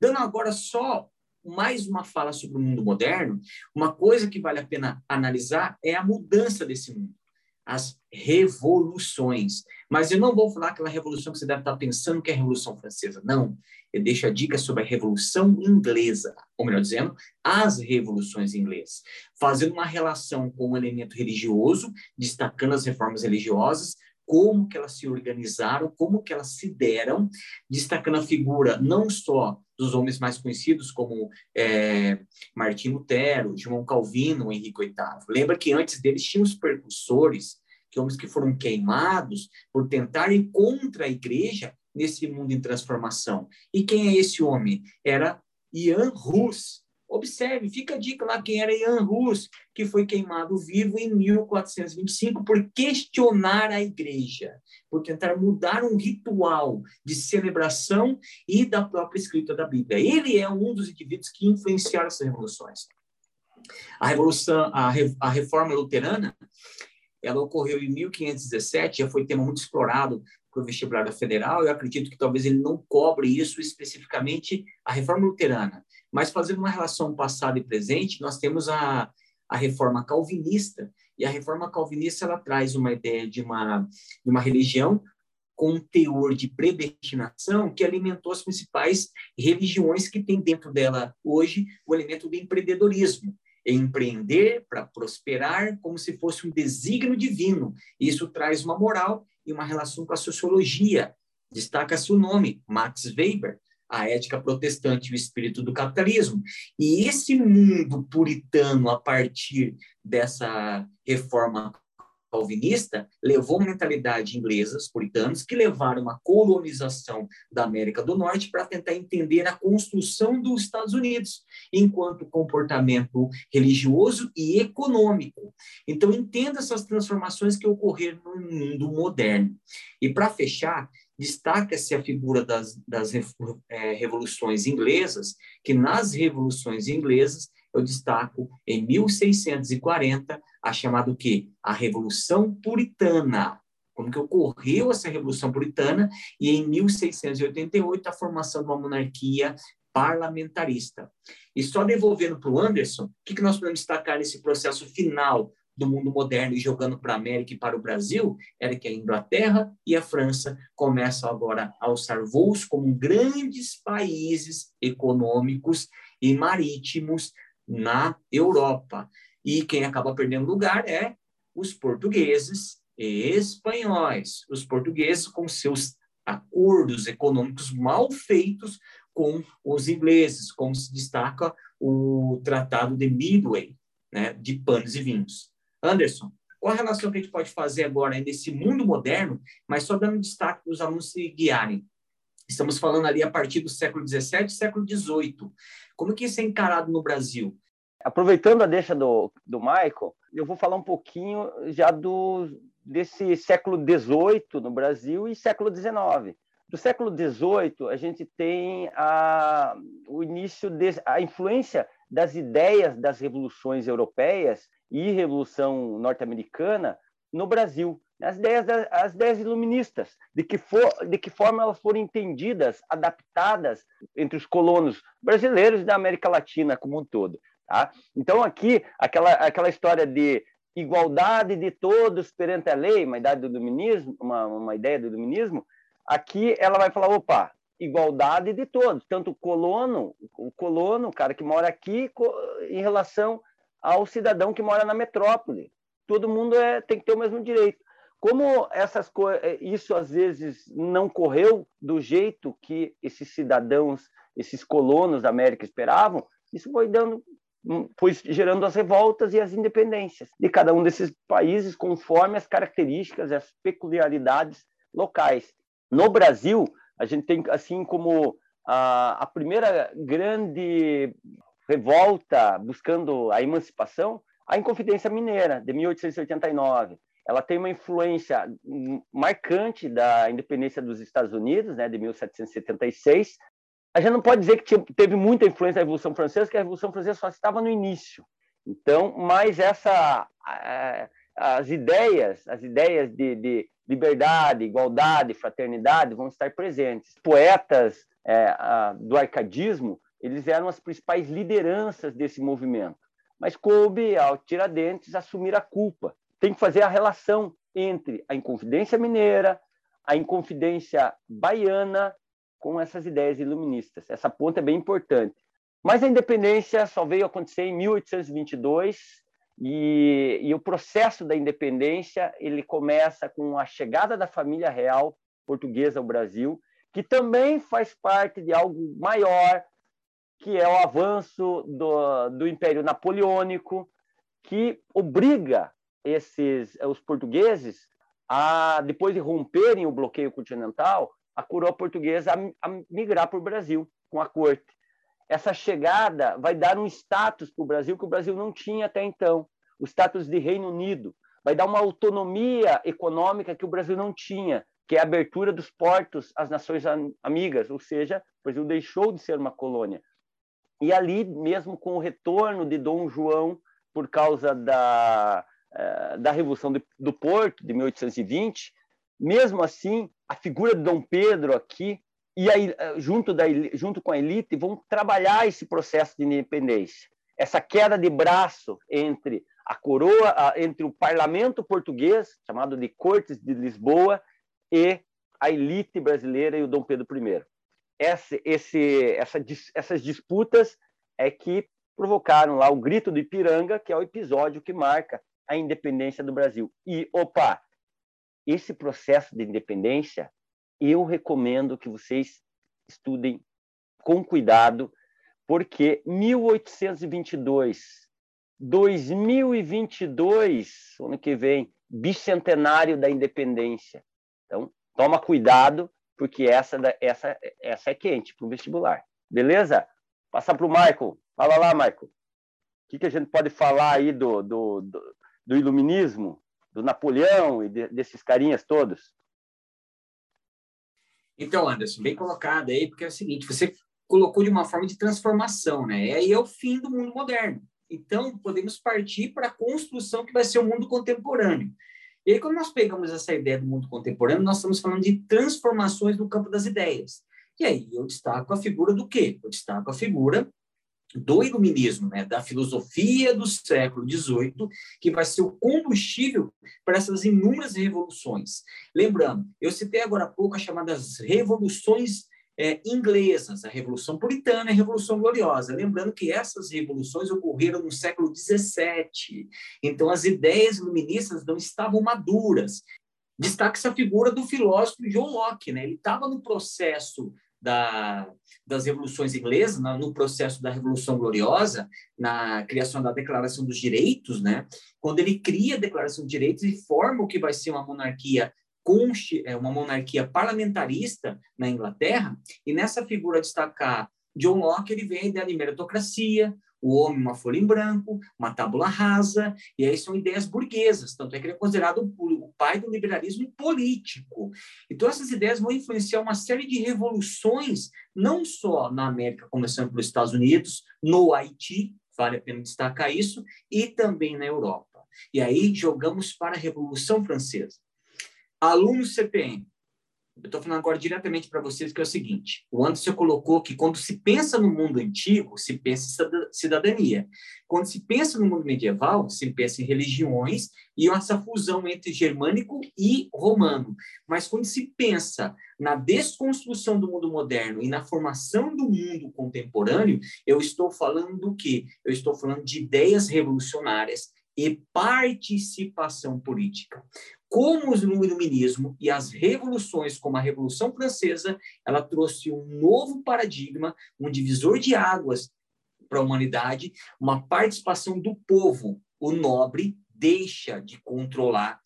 Dando agora só mais uma fala sobre o mundo moderno, uma coisa que vale a pena analisar é a mudança desse mundo as revoluções. Mas eu não vou falar aquela revolução que você deve estar pensando que é a Revolução Francesa. Não. Eu deixo a dica sobre a Revolução Inglesa, ou melhor dizendo, as revoluções inglesas, fazendo uma relação com o elemento religioso, destacando as reformas religiosas, como que elas se organizaram, como que elas se deram, destacando a figura não só dos homens mais conhecidos como é, Martim Lutero, João Calvino, Henrique VIII. Lembra que antes deles tinham os percussores, homens que foram queimados por tentarem contra a igreja nesse mundo em transformação. E quem é esse homem? Era Ian Rus, Observe, fica a dica lá quem era Ian Rus, que foi queimado vivo em 1425 por questionar a igreja, por tentar mudar um ritual de celebração e da própria escrita da Bíblia. Ele é um dos indivíduos que influenciaram essas revoluções. A revolução, a, a reforma luterana, ela ocorreu em 1517, já foi tema muito explorado para o vestibular federal. Eu acredito que talvez ele não cobre isso especificamente a reforma luterana mas fazendo uma relação passado e presente, nós temos a, a reforma calvinista, e a reforma calvinista ela traz uma ideia de uma, de uma religião com um teor de predestinação que alimentou as principais religiões que tem dentro dela hoje o elemento do empreendedorismo. Empreender para prosperar como se fosse um desígnio divino. Isso traz uma moral e uma relação com a sociologia. Destaca-se o nome, Max Weber, a ética protestante e o espírito do capitalismo. E esse mundo puritano, a partir dessa reforma calvinista levou mentalidade inglesa, os puritanos, que levaram uma colonização da América do Norte para tentar entender a construção dos Estados Unidos enquanto comportamento religioso e econômico. Então, entenda essas transformações que ocorreram no mundo moderno. E, para fechar, destaca-se a figura das, das é, revoluções inglesas, que nas revoluções inglesas eu destaco em 1640 a chamada o quê? A Revolução Puritana. Como que ocorreu essa Revolução Puritana e em 1688 a formação de uma monarquia parlamentarista. E só devolvendo para o Anderson, o que, que nós podemos destacar nesse processo final do mundo moderno e jogando para a América e para o Brasil, era que a Inglaterra e a França começam agora a alçar voos como grandes países econômicos e marítimos na Europa. E quem acaba perdendo lugar é os portugueses e espanhóis. Os portugueses com seus acordos econômicos mal feitos com os ingleses, como se destaca o Tratado de Midway, né, de panos e vinhos. Anderson, qual a relação que a gente pode fazer agora nesse mundo moderno, mas só dando destaque para os alunos se guiarem? Estamos falando ali a partir do século XVII, século XVIII. Como que isso é encarado no Brasil? Aproveitando a deixa do, do Michael, eu vou falar um pouquinho já do, desse século XVIII no Brasil e século XIX. Do século XVIII, a gente tem a, o início, de, a influência das ideias das revoluções europeias e Revolução Norte-Americana no Brasil as ideias, as ideias iluministas, de que, for, de que forma elas foram entendidas, adaptadas entre os colonos brasileiros e da América Latina como um todo. Tá? Então, aqui, aquela, aquela história de igualdade de todos perante a lei, uma ideia do iluminismo, uma, uma ideia do iluminismo, aqui ela vai falar, opa, igualdade de todos, tanto o colono, o colono, o cara que mora aqui, em relação ao cidadão que mora na metrópole. Todo mundo é, tem que ter o mesmo direito. Como essas eh, isso às vezes não correu do jeito que esses cidadãos, esses colonos da América esperavam, isso foi dando foi gerando as revoltas e as independências de cada um desses países conforme as características, as peculiaridades locais. No Brasil, a gente tem assim como a, a primeira grande revolta buscando a emancipação, a Inconfidência Mineira, de 1889 ela tem uma influência marcante da independência dos Estados Unidos, né, de 1776. A gente não pode dizer que teve muita influência da Revolução Francesa, que a Revolução Francesa só estava no início. Então, mas essa as ideias, as ideias de, de liberdade, igualdade, fraternidade vão estar presentes. Poetas é, do arcadismo, eles eram as principais lideranças desse movimento. Mas coube ao Tiradentes assumir a culpa tem que fazer a relação entre a Inconfidência Mineira, a Inconfidência Baiana, com essas ideias iluministas. Essa ponta é bem importante. Mas a independência só veio acontecer em 1822 e, e o processo da independência ele começa com a chegada da família real portuguesa ao Brasil, que também faz parte de algo maior, que é o avanço do, do Império Napoleônico, que obriga esses os portugueses a depois de romperem o bloqueio continental, a coroa portuguesa a, a migrar para o Brasil com a corte. Essa chegada vai dar um status para o Brasil que o Brasil não tinha até então, o status de Reino Unido. Vai dar uma autonomia econômica que o Brasil não tinha, que é a abertura dos portos às nações amigas, ou seja, o Brasil deixou de ser uma colônia. E ali, mesmo com o retorno de Dom João, por causa da, eh, da Revolução do Porto, de 1820, mesmo assim, a figura de Dom Pedro aqui, e aí, eh, junto, da, junto com a elite, vão trabalhar esse processo de independência. Essa queda de braço entre a coroa, entre o parlamento português, chamado de Cortes de Lisboa, e a elite brasileira e o Dom Pedro I. Esse, esse, essa, essas disputas é que provocaram lá o grito do Ipiranga, que é o episódio que marca a independência do Brasil. E, opa, esse processo de independência, eu recomendo que vocês estudem com cuidado, porque 1822, 2022, ano que vem, bicentenário da independência. Então, toma cuidado, porque essa, essa, essa é quente para o vestibular. Beleza? Passar para o Michael. Fala lá, Michael. O que, que a gente pode falar aí do, do, do, do iluminismo, do Napoleão e de, desses carinhas todos? Então, Anderson, bem colocado aí, porque é o seguinte, você colocou de uma forma de transformação, né? E aí é o fim do mundo moderno. Então, podemos partir para a construção que vai ser o mundo contemporâneo. E aí, quando nós pegamos essa ideia do mundo contemporâneo, nós estamos falando de transformações no campo das ideias. E aí eu destaco a figura do quê? Eu destaco a figura do iluminismo, né, da filosofia do século XVIII, que vai ser o combustível para essas inúmeras revoluções. Lembrando, eu citei agora há pouco as chamadas revoluções é, inglesas, a Revolução Puritana e a Revolução Gloriosa. Lembrando que essas revoluções ocorreram no século XVII, então as ideias iluministas não estavam maduras. Destaca essa figura do filósofo John Locke, né? ele estava no processo da, das revoluções inglesas, no processo da Revolução Gloriosa, na criação da Declaração dos Direitos, né? quando ele cria a Declaração dos Direitos e forma o que vai ser uma monarquia é, uma monarquia parlamentarista na Inglaterra, e nessa figura destacar John Locke, ele vem a ideia de meritocracia, o homem uma folha em branco, uma tábula rasa, e aí são ideias burguesas, tanto é que ele é considerado o pai do liberalismo político. Então, essas ideias vão influenciar uma série de revoluções, não só na América, começando pelos Estados Unidos, no Haiti, vale a pena destacar isso, e também na Europa. E aí jogamos para a Revolução Francesa. Alunos CPM, eu estou falando agora diretamente para vocês que é o seguinte: o Anderson colocou que quando se pensa no mundo antigo, se pensa em cidadania. Quando se pensa no mundo medieval, se pensa em religiões e essa fusão entre germânico e romano. Mas quando se pensa na desconstrução do mundo moderno e na formação do mundo contemporâneo, eu estou falando do quê? Eu estou falando de ideias revolucionárias e participação política como o iluminismo e as revoluções, como a Revolução Francesa, ela trouxe um novo paradigma, um divisor de águas para a humanidade, uma participação do povo. O nobre deixa de controlar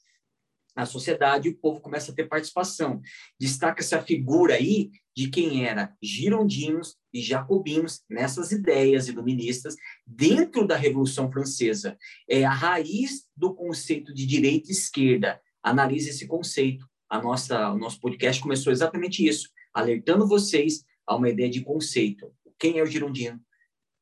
a sociedade e o povo começa a ter participação. Destaca-se a figura aí de quem era girondinos e jacobinos nessas ideias iluministas dentro da Revolução Francesa. É a raiz do conceito de direita e esquerda, analise esse conceito. A nossa, o nosso podcast começou exatamente isso, alertando vocês a uma ideia de conceito. Quem é o girondino?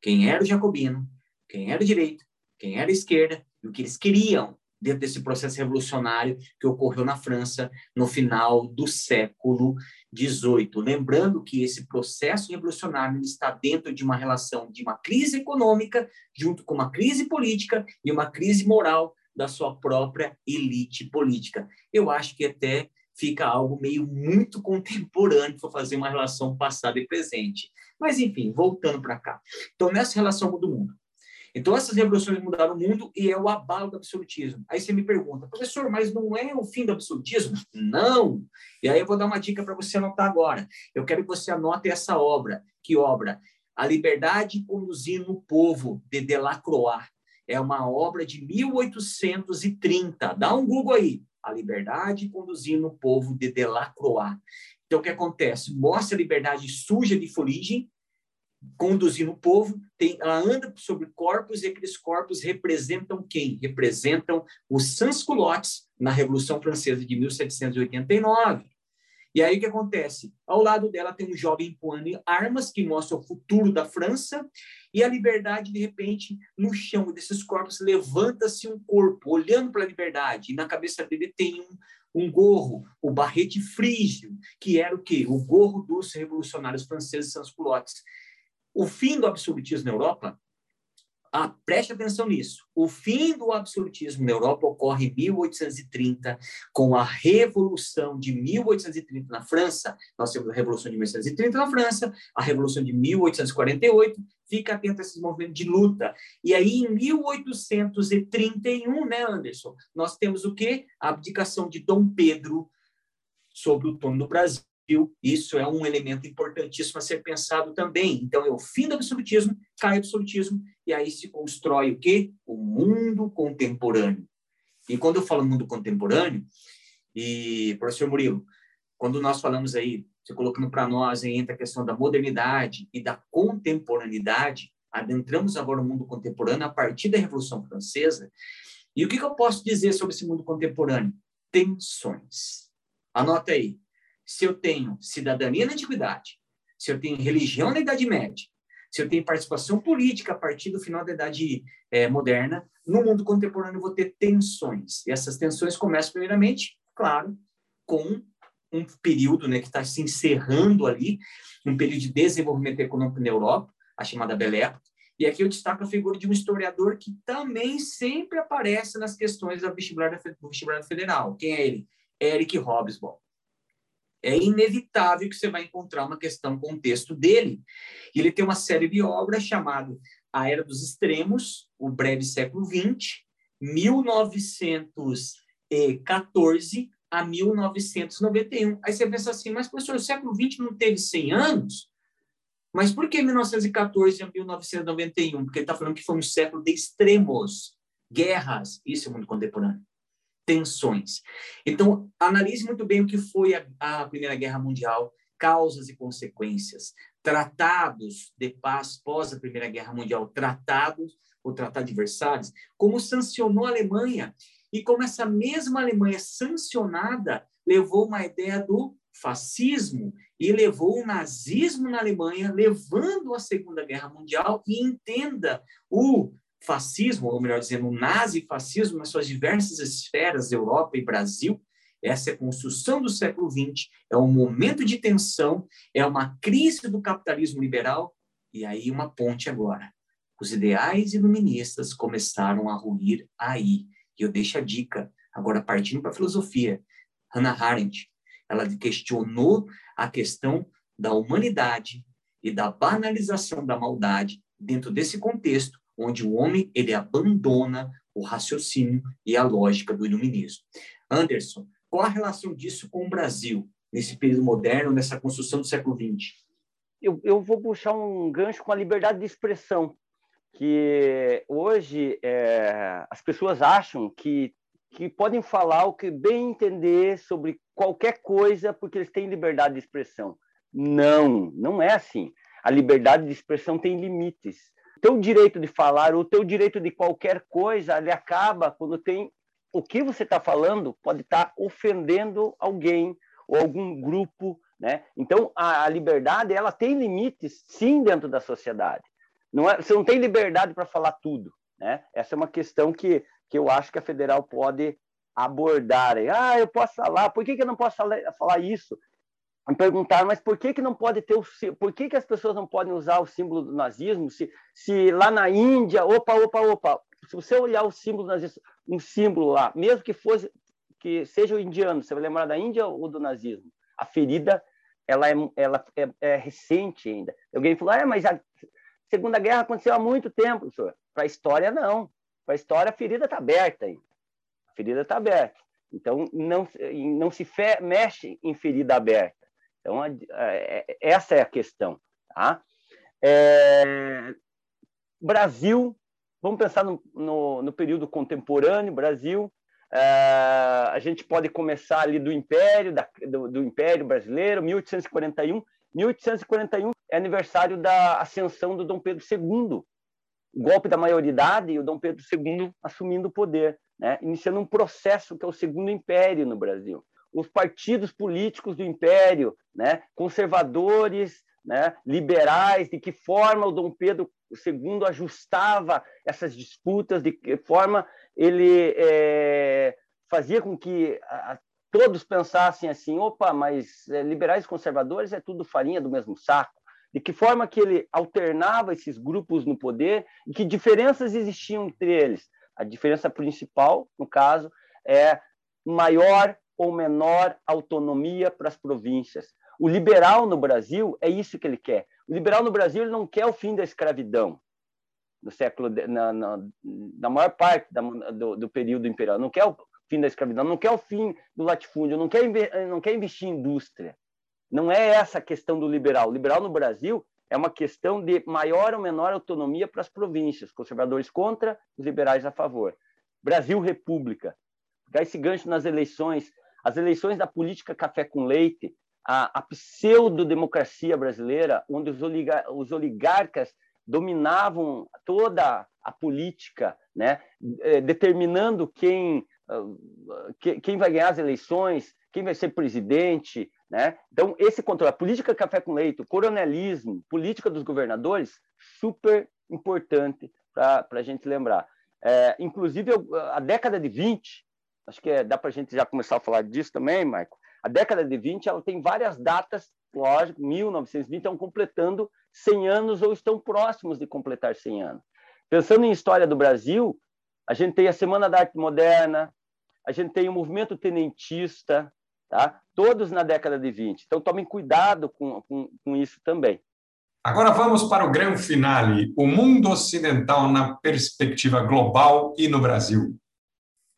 Quem era o jacobino? Quem era o direito? Quem era a esquerda? E o que eles queriam dentro desse processo revolucionário que ocorreu na França no final do século XVIII. Lembrando que esse processo revolucionário está dentro de uma relação de uma crise econômica, junto com uma crise política e uma crise moral da sua própria elite política. Eu acho que até fica algo meio muito contemporâneo para fazer uma relação passada e presente. Mas, enfim, voltando para cá. Então, nessa relação do mundo. Então, essas revoluções mudaram o mundo e é o abalo do absolutismo. Aí você me pergunta, professor, mas não é o fim do absolutismo? Não! E aí eu vou dar uma dica para você anotar agora. Eu quero que você anote essa obra. Que obra? A Liberdade Conduzindo o Povo, de Delacroix é uma obra de 1830. Dá um Google aí. A liberdade conduzindo o povo de Delacroix. Então, o que acontece? Mostra a liberdade suja de fuligem, conduzindo o povo, tem, ela anda sobre corpos e aqueles corpos representam quem? Representam os sans-culottes na Revolução Francesa de 1789. E aí o que acontece? Ao lado dela tem um jovem empunhando armas que mostra o futuro da França e a liberdade, de repente, no chão desses corpos, levanta-se um corpo, olhando para a liberdade, e na cabeça dele tem um, um gorro, o barrete frígio, que era o quê? O gorro dos revolucionários franceses sans-culottes. O fim do absolutismo na Europa ah, preste atenção nisso. O fim do absolutismo na Europa ocorre em 1830, com a Revolução de 1830 na França. Nós temos a Revolução de 1830 na França, a Revolução de 1848. Fica atento a esses movimentos de luta. E aí, em 1831, né, Anderson? Nós temos o quê? A abdicação de Dom Pedro sobre o trono do Brasil. Isso é um elemento importantíssimo a ser pensado também. Então, é o fim do absolutismo, cai o absolutismo, e aí se constrói o quê? O mundo contemporâneo. E quando eu falo mundo contemporâneo, e, professor Murilo, quando nós falamos aí, você colocando para nós aí, entre a questão da modernidade e da contemporaneidade, adentramos agora no mundo contemporâneo a partir da Revolução Francesa. E o que, que eu posso dizer sobre esse mundo contemporâneo? Tensões. Anota aí. Se eu tenho cidadania na antiguidade, se eu tenho religião na Idade Média, se eu tenho participação política a partir do final da Idade é, Moderna, no mundo contemporâneo eu vou ter tensões. E essas tensões começam, primeiramente, claro, com um período né, que está se encerrando ali, um período de desenvolvimento econômico na Europa, a chamada Belle Époque. E aqui eu destaco a figura de um historiador que também sempre aparece nas questões do vestibular, do vestibular federal. Quem é ele? Eric Hobsbawm. É inevitável que você vai encontrar uma questão com o texto dele. Ele tem uma série de obras chamada A Era dos Extremos, O Breve Século XX, 1914 a 1991. Aí você pensa assim, mas professor, o século XX não teve 100 anos? Mas por que 1914 a 1991? Porque ele está falando que foi um século de extremos, guerras, isso é mundo contemporâneo, tensões. Então, analise muito bem o que foi a, a Primeira Guerra Mundial, causas e consequências, tratados de paz pós a Primeira Guerra Mundial, tratados, o Tratado de Versalhes, como sancionou a Alemanha e como essa mesma Alemanha sancionada levou uma ideia do fascismo e levou o nazismo na Alemanha, levando a Segunda Guerra Mundial. E entenda o fascismo, ou melhor dizendo, o nazifascismo nas suas diversas esferas, Europa e Brasil. Essa é a construção do século XX, é um momento de tensão, é uma crise do capitalismo liberal, e aí uma ponte agora. Os ideais iluministas começaram a ruir aí. E eu deixo a dica, agora partindo para a filosofia. Hannah Arendt, ela questionou a questão da humanidade e da banalização da maldade dentro desse contexto onde o homem ele abandona o raciocínio e a lógica do iluminismo. Anderson, qual a relação disso com o Brasil nesse período moderno, nessa construção do século XX? Eu, eu vou puxar um gancho com a liberdade de expressão, que hoje é, as pessoas acham que que podem falar o que bem entender sobre qualquer coisa porque eles têm liberdade de expressão. Não, não é assim. A liberdade de expressão tem limites. Teu direito de falar, o teu direito de qualquer coisa, ele acaba quando tem o que você está falando pode estar tá ofendendo alguém ou algum grupo, né? Então a, a, liberdade ela tem limites, sim, dentro da sociedade. Não é, você não tem liberdade para falar tudo, né? Essa é uma questão que que eu acho que a federal pode abordar. Ah, eu posso falar, por que, que eu não posso falar isso? Me perguntaram, mas por que, que não pode ter o por que, que as pessoas não podem usar o símbolo do nazismo se, se lá na Índia, opa, opa, opa, se você olhar o símbolo nazismo, um símbolo lá, mesmo que fosse que seja o indiano, você vai lembrar da Índia ou do nazismo? A ferida ela é, ela é, é recente ainda. Alguém falou, é, mas a Segunda Guerra aconteceu há muito tempo, senhor. Para a história, não. Para a história, a ferida está aberta aí. A ferida está aberta. Então, não, não se fe, mexe em ferida aberta. Então, a, é, essa é a questão. Tá? É, Brasil, vamos pensar no, no, no período contemporâneo, Brasil, é, a gente pode começar ali do Império, da, do, do, Império Brasileiro, 1841. 1841 é aniversário da ascensão do Dom Pedro II, o golpe da maioridade e o Dom Pedro II assumindo o poder, né? iniciando um processo que é o Segundo Império no Brasil. Os partidos políticos do Império, né? conservadores, né? liberais, de que forma o Dom Pedro II ajustava essas disputas, de que forma ele é, fazia com que a, todos pensassem assim: opa, mas é, liberais e conservadores é tudo farinha do mesmo saco de que forma que ele alternava esses grupos no poder e que diferenças existiam entre eles. A diferença principal, no caso, é maior ou menor autonomia para as províncias. O liberal no Brasil é isso que ele quer. O liberal no Brasil ele não quer o fim da escravidão no século na, na, na maior parte da, do, do, período imperial. Não quer o fim da escravidão, não quer o fim do latifúndio, não quer não quer investir em indústria. Não é essa a questão do liberal. O liberal no Brasil é uma questão de maior ou menor autonomia para as províncias, conservadores contra, os liberais a favor. Brasil República. Dá esse gancho nas eleições, as eleições da política café com leite, a, a pseudo-democracia brasileira, onde os, oligar, os oligarcas dominavam toda a política, né? É, determinando quem, ah, quem vai ganhar as eleições, quem vai ser presidente, né? Então, esse controle, a política café com leite, o coronelismo, política dos governadores, super importante para a gente lembrar. É, inclusive, a década de 20, acho que é, dá para a gente já começar a falar disso também, Marco. A década de 20 ela tem várias datas, lógico, 1920 estão completando 100 anos ou estão próximos de completar 100 anos. Pensando em história do Brasil, a gente tem a Semana da Arte Moderna, a gente tem o movimento tenentista, tá? todos na década de 20. Então, tomem cuidado com, com, com isso também. Agora vamos para o grande finale, o mundo ocidental na perspectiva global e no Brasil.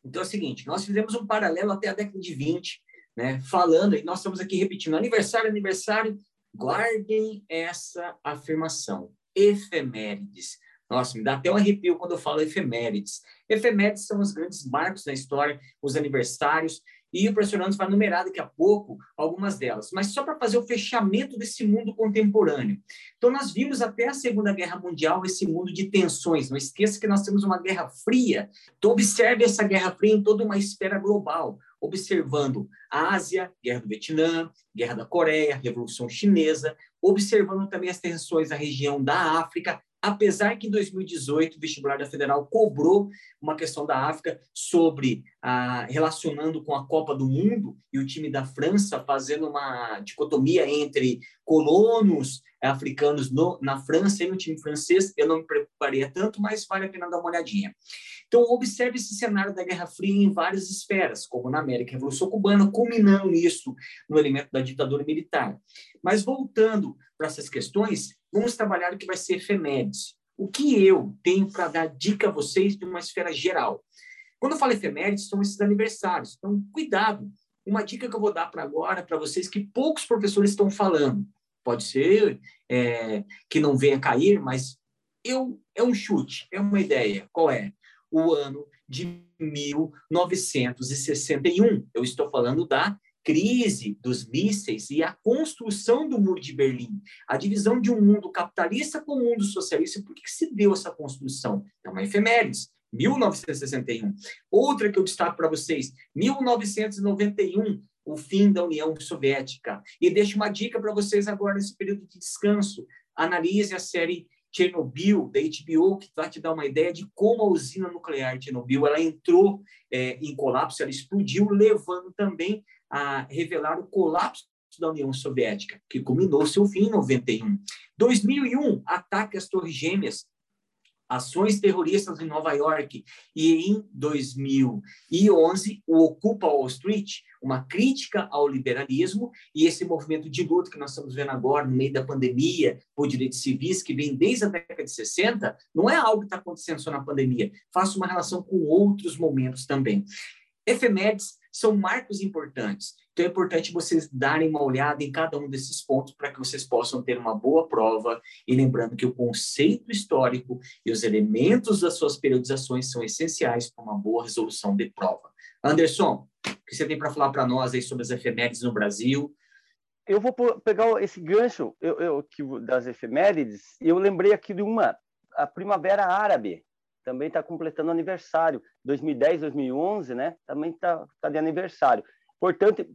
Então é o seguinte, nós fizemos um paralelo até a década de 20, né, falando, e nós estamos aqui repetindo, aniversário, aniversário, guardem essa afirmação, efemérides. Nossa, me dá até um arrepio quando eu falo efemérides. Efemérides são os grandes marcos da história, os aniversários, e o professor Anderson vai numerar daqui a pouco algumas delas, mas só para fazer o fechamento desse mundo contemporâneo. Então, nós vimos até a Segunda Guerra Mundial esse mundo de tensões. Não esqueça que nós temos uma Guerra Fria. Então, observe essa Guerra Fria em toda uma esfera global, observando a Ásia, Guerra do Vietnã, Guerra da Coreia, Revolução Chinesa, observando também as tensões na região da África apesar que em 2018 o vestibular da Federal cobrou uma questão da África sobre ah, relacionando com a Copa do Mundo e o time da França fazendo uma dicotomia entre colonos africanos no, na França e no time francês, eu não me preparei tanto, mas vale a pena dar uma olhadinha. Então, observe esse cenário da Guerra Fria em várias esferas, como na América, a Revolução Cubana, culminando nisso no elemento da ditadura militar. Mas voltando para essas questões, vamos trabalhar o que vai ser efemérides. O que eu tenho para dar dica a vocês de uma esfera geral? Quando eu falo efemérides, são esses aniversários. Então, cuidado. Uma dica que eu vou dar para agora, para vocês, que poucos professores estão falando. Pode ser é, que não venha cair, mas eu é um chute, é uma ideia. Qual é? o ano de 1961. Eu estou falando da crise dos mísseis e a construção do Muro de Berlim, a divisão de um mundo capitalista com um mundo socialista. Por que se deu essa construção? É uma efemérides. 1961. Outra que eu destaco para vocês, 1991, o fim da União Soviética. E deixo uma dica para vocês agora nesse período de descanso. Analise a série Chernobyl, da HBO, que vai te dar uma ideia de como a usina nuclear de Chernobyl ela entrou é, em colapso, ela explodiu, levando também a revelar o colapso da União Soviética, que culminou seu fim em 91. 2001, ataque às Torres Gêmeas, ações terroristas em Nova York e em 2011 o Ocupa Wall Street, uma crítica ao liberalismo e esse movimento de luta que nós estamos vendo agora no meio da pandemia por direitos civis que vem desde a década de 60, não é algo que está acontecendo só na pandemia, faço uma relação com outros momentos também. Efemérides são marcos importantes. Então é importante vocês darem uma olhada em cada um desses pontos para que vocês possam ter uma boa prova. E lembrando que o conceito histórico e os elementos das suas periodizações são essenciais para uma boa resolução de prova. Anderson, o que você tem para falar para nós aí sobre as efemérides no Brasil? Eu vou pegar esse gancho eu, eu, das efemérides eu lembrei aqui de uma, a Primavera Árabe, também está completando aniversário. 2010, 2011, né? Também está tá de aniversário. Portanto,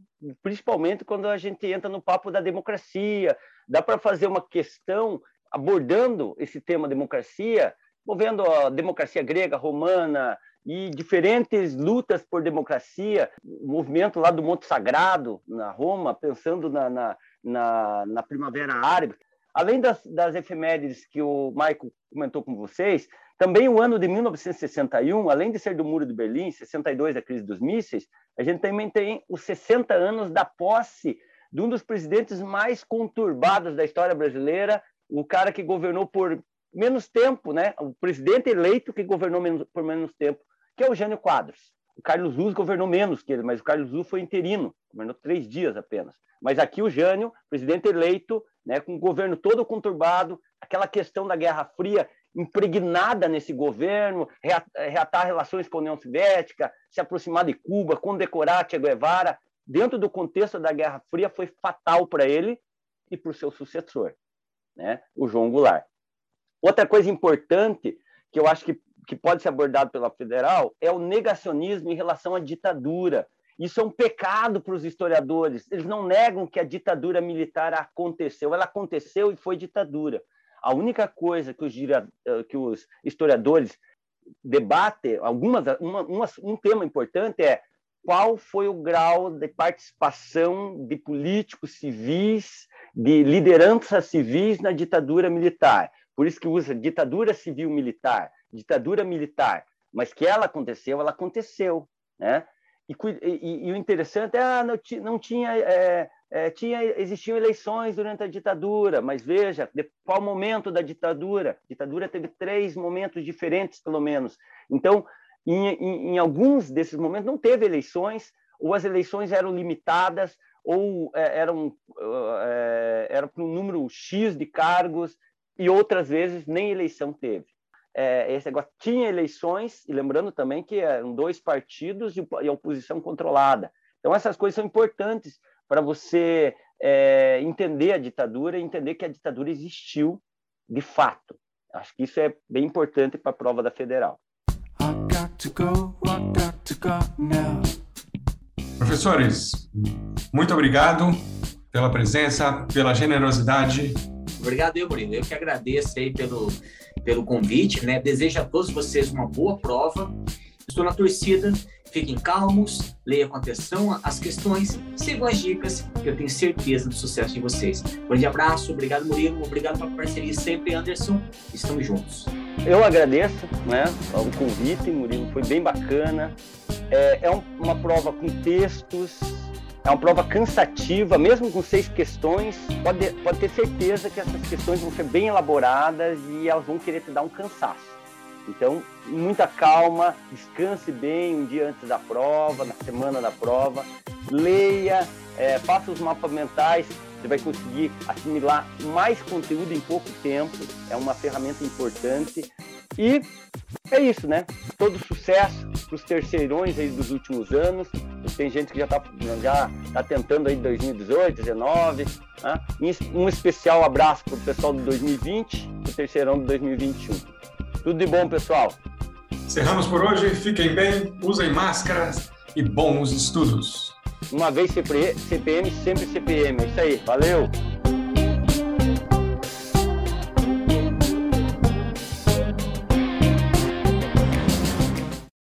principalmente quando a gente entra no papo da democracia, dá para fazer uma questão abordando esse tema democracia, movendo a democracia grega, romana e diferentes lutas por democracia, o movimento lá do Monte Sagrado, na Roma, pensando na, na, na, na Primavera Árabe. Além das, das efemérides que o Maico comentou com vocês, também o ano de 1961, além de ser do Muro de Berlim, 62 a crise dos mísseis, a gente também tem os 60 anos da posse de um dos presidentes mais conturbados da história brasileira, o cara que governou por menos tempo, né? O presidente eleito que governou menos, por menos tempo, que é o Jânio Quadros. O Carlos Luz governou menos que ele, mas o Carlos Luz foi interino. governou três dias apenas. Mas aqui o Jânio, presidente eleito, né, com o governo todo conturbado, aquela questão da Guerra Fria impregnada nesse governo, reatar relações com a União Soviética, se aproximar de Cuba, condecorar Che Guevara, dentro do contexto da Guerra Fria, foi fatal para ele e para o seu sucessor, né, o João Goulart. Outra coisa importante que eu acho que, que pode ser abordado pela federal é o negacionismo em relação à ditadura. Isso é um pecado para os historiadores. Eles não negam que a ditadura militar aconteceu. Ela aconteceu e foi ditadura. A única coisa que os, eh, que os historiadores debatem, algumas, uma, uma, um tema importante é qual foi o grau de participação de políticos civis, de lideranças civis na ditadura militar. Por isso que usa ditadura civil-militar, ditadura militar. Mas que ela aconteceu, ela aconteceu. Né? E, e, e, o interessante é ah, não, não tinha, é, é, tinha existiam eleições durante a ditadura, mas veja de qual momento da ditadura. A ditadura teve três momentos diferentes, pelo menos. Então, em, em, em alguns desses momentos não teve eleições, ou as eleições eram limitadas, ou é, eram é, era para um número x de cargos, e outras vezes nem eleição teve é, esse negócio tinha eleições, e lembrando também que eram dois partidos e, a oposição controlada. Então, essas coisas são importantes para você é, entender a ditadura e entender que a ditadura existiu de fato. Acho que isso é bem importante para a prova da federal. Professores, muito obrigado pela presença, pela generosidade. Obrigado, eu, Murilo. Eu que agradeço aí pelo, pelo convite, né? Desejo a todos vocês uma boa prova. Estou na torcida. Fiquem calmos, leia com atenção as questões, sigam as dicas, que eu tenho certeza do sucesso de vocês. Um grande abraço, obrigado Murilo, obrigado pela parceria sempre, Anderson. Estamos juntos. Eu agradeço né, o convite, Murilo, foi bem bacana. É, é um, uma prova com textos, é uma prova cansativa, mesmo com seis questões, pode, pode ter certeza que essas questões vão ser bem elaboradas e elas vão querer te dar um cansaço. Então, muita calma, descanse bem um dia antes da prova, na semana da prova, leia, é, faça os mapas mentais, você vai conseguir assimilar mais conteúdo em pouco tempo, é uma ferramenta importante. E é isso, né? Todo sucesso para os terceirões aí dos últimos anos. Tem gente que já está já tá tentando aí 2018, 2019. Né? Um especial abraço para o pessoal de 2020 e o terceirão de 2021. Tudo de bom, pessoal. Encerramos por hoje. Fiquem bem, usem máscaras e bons estudos. Uma vez CPM, sempre CPM. É isso aí. Valeu!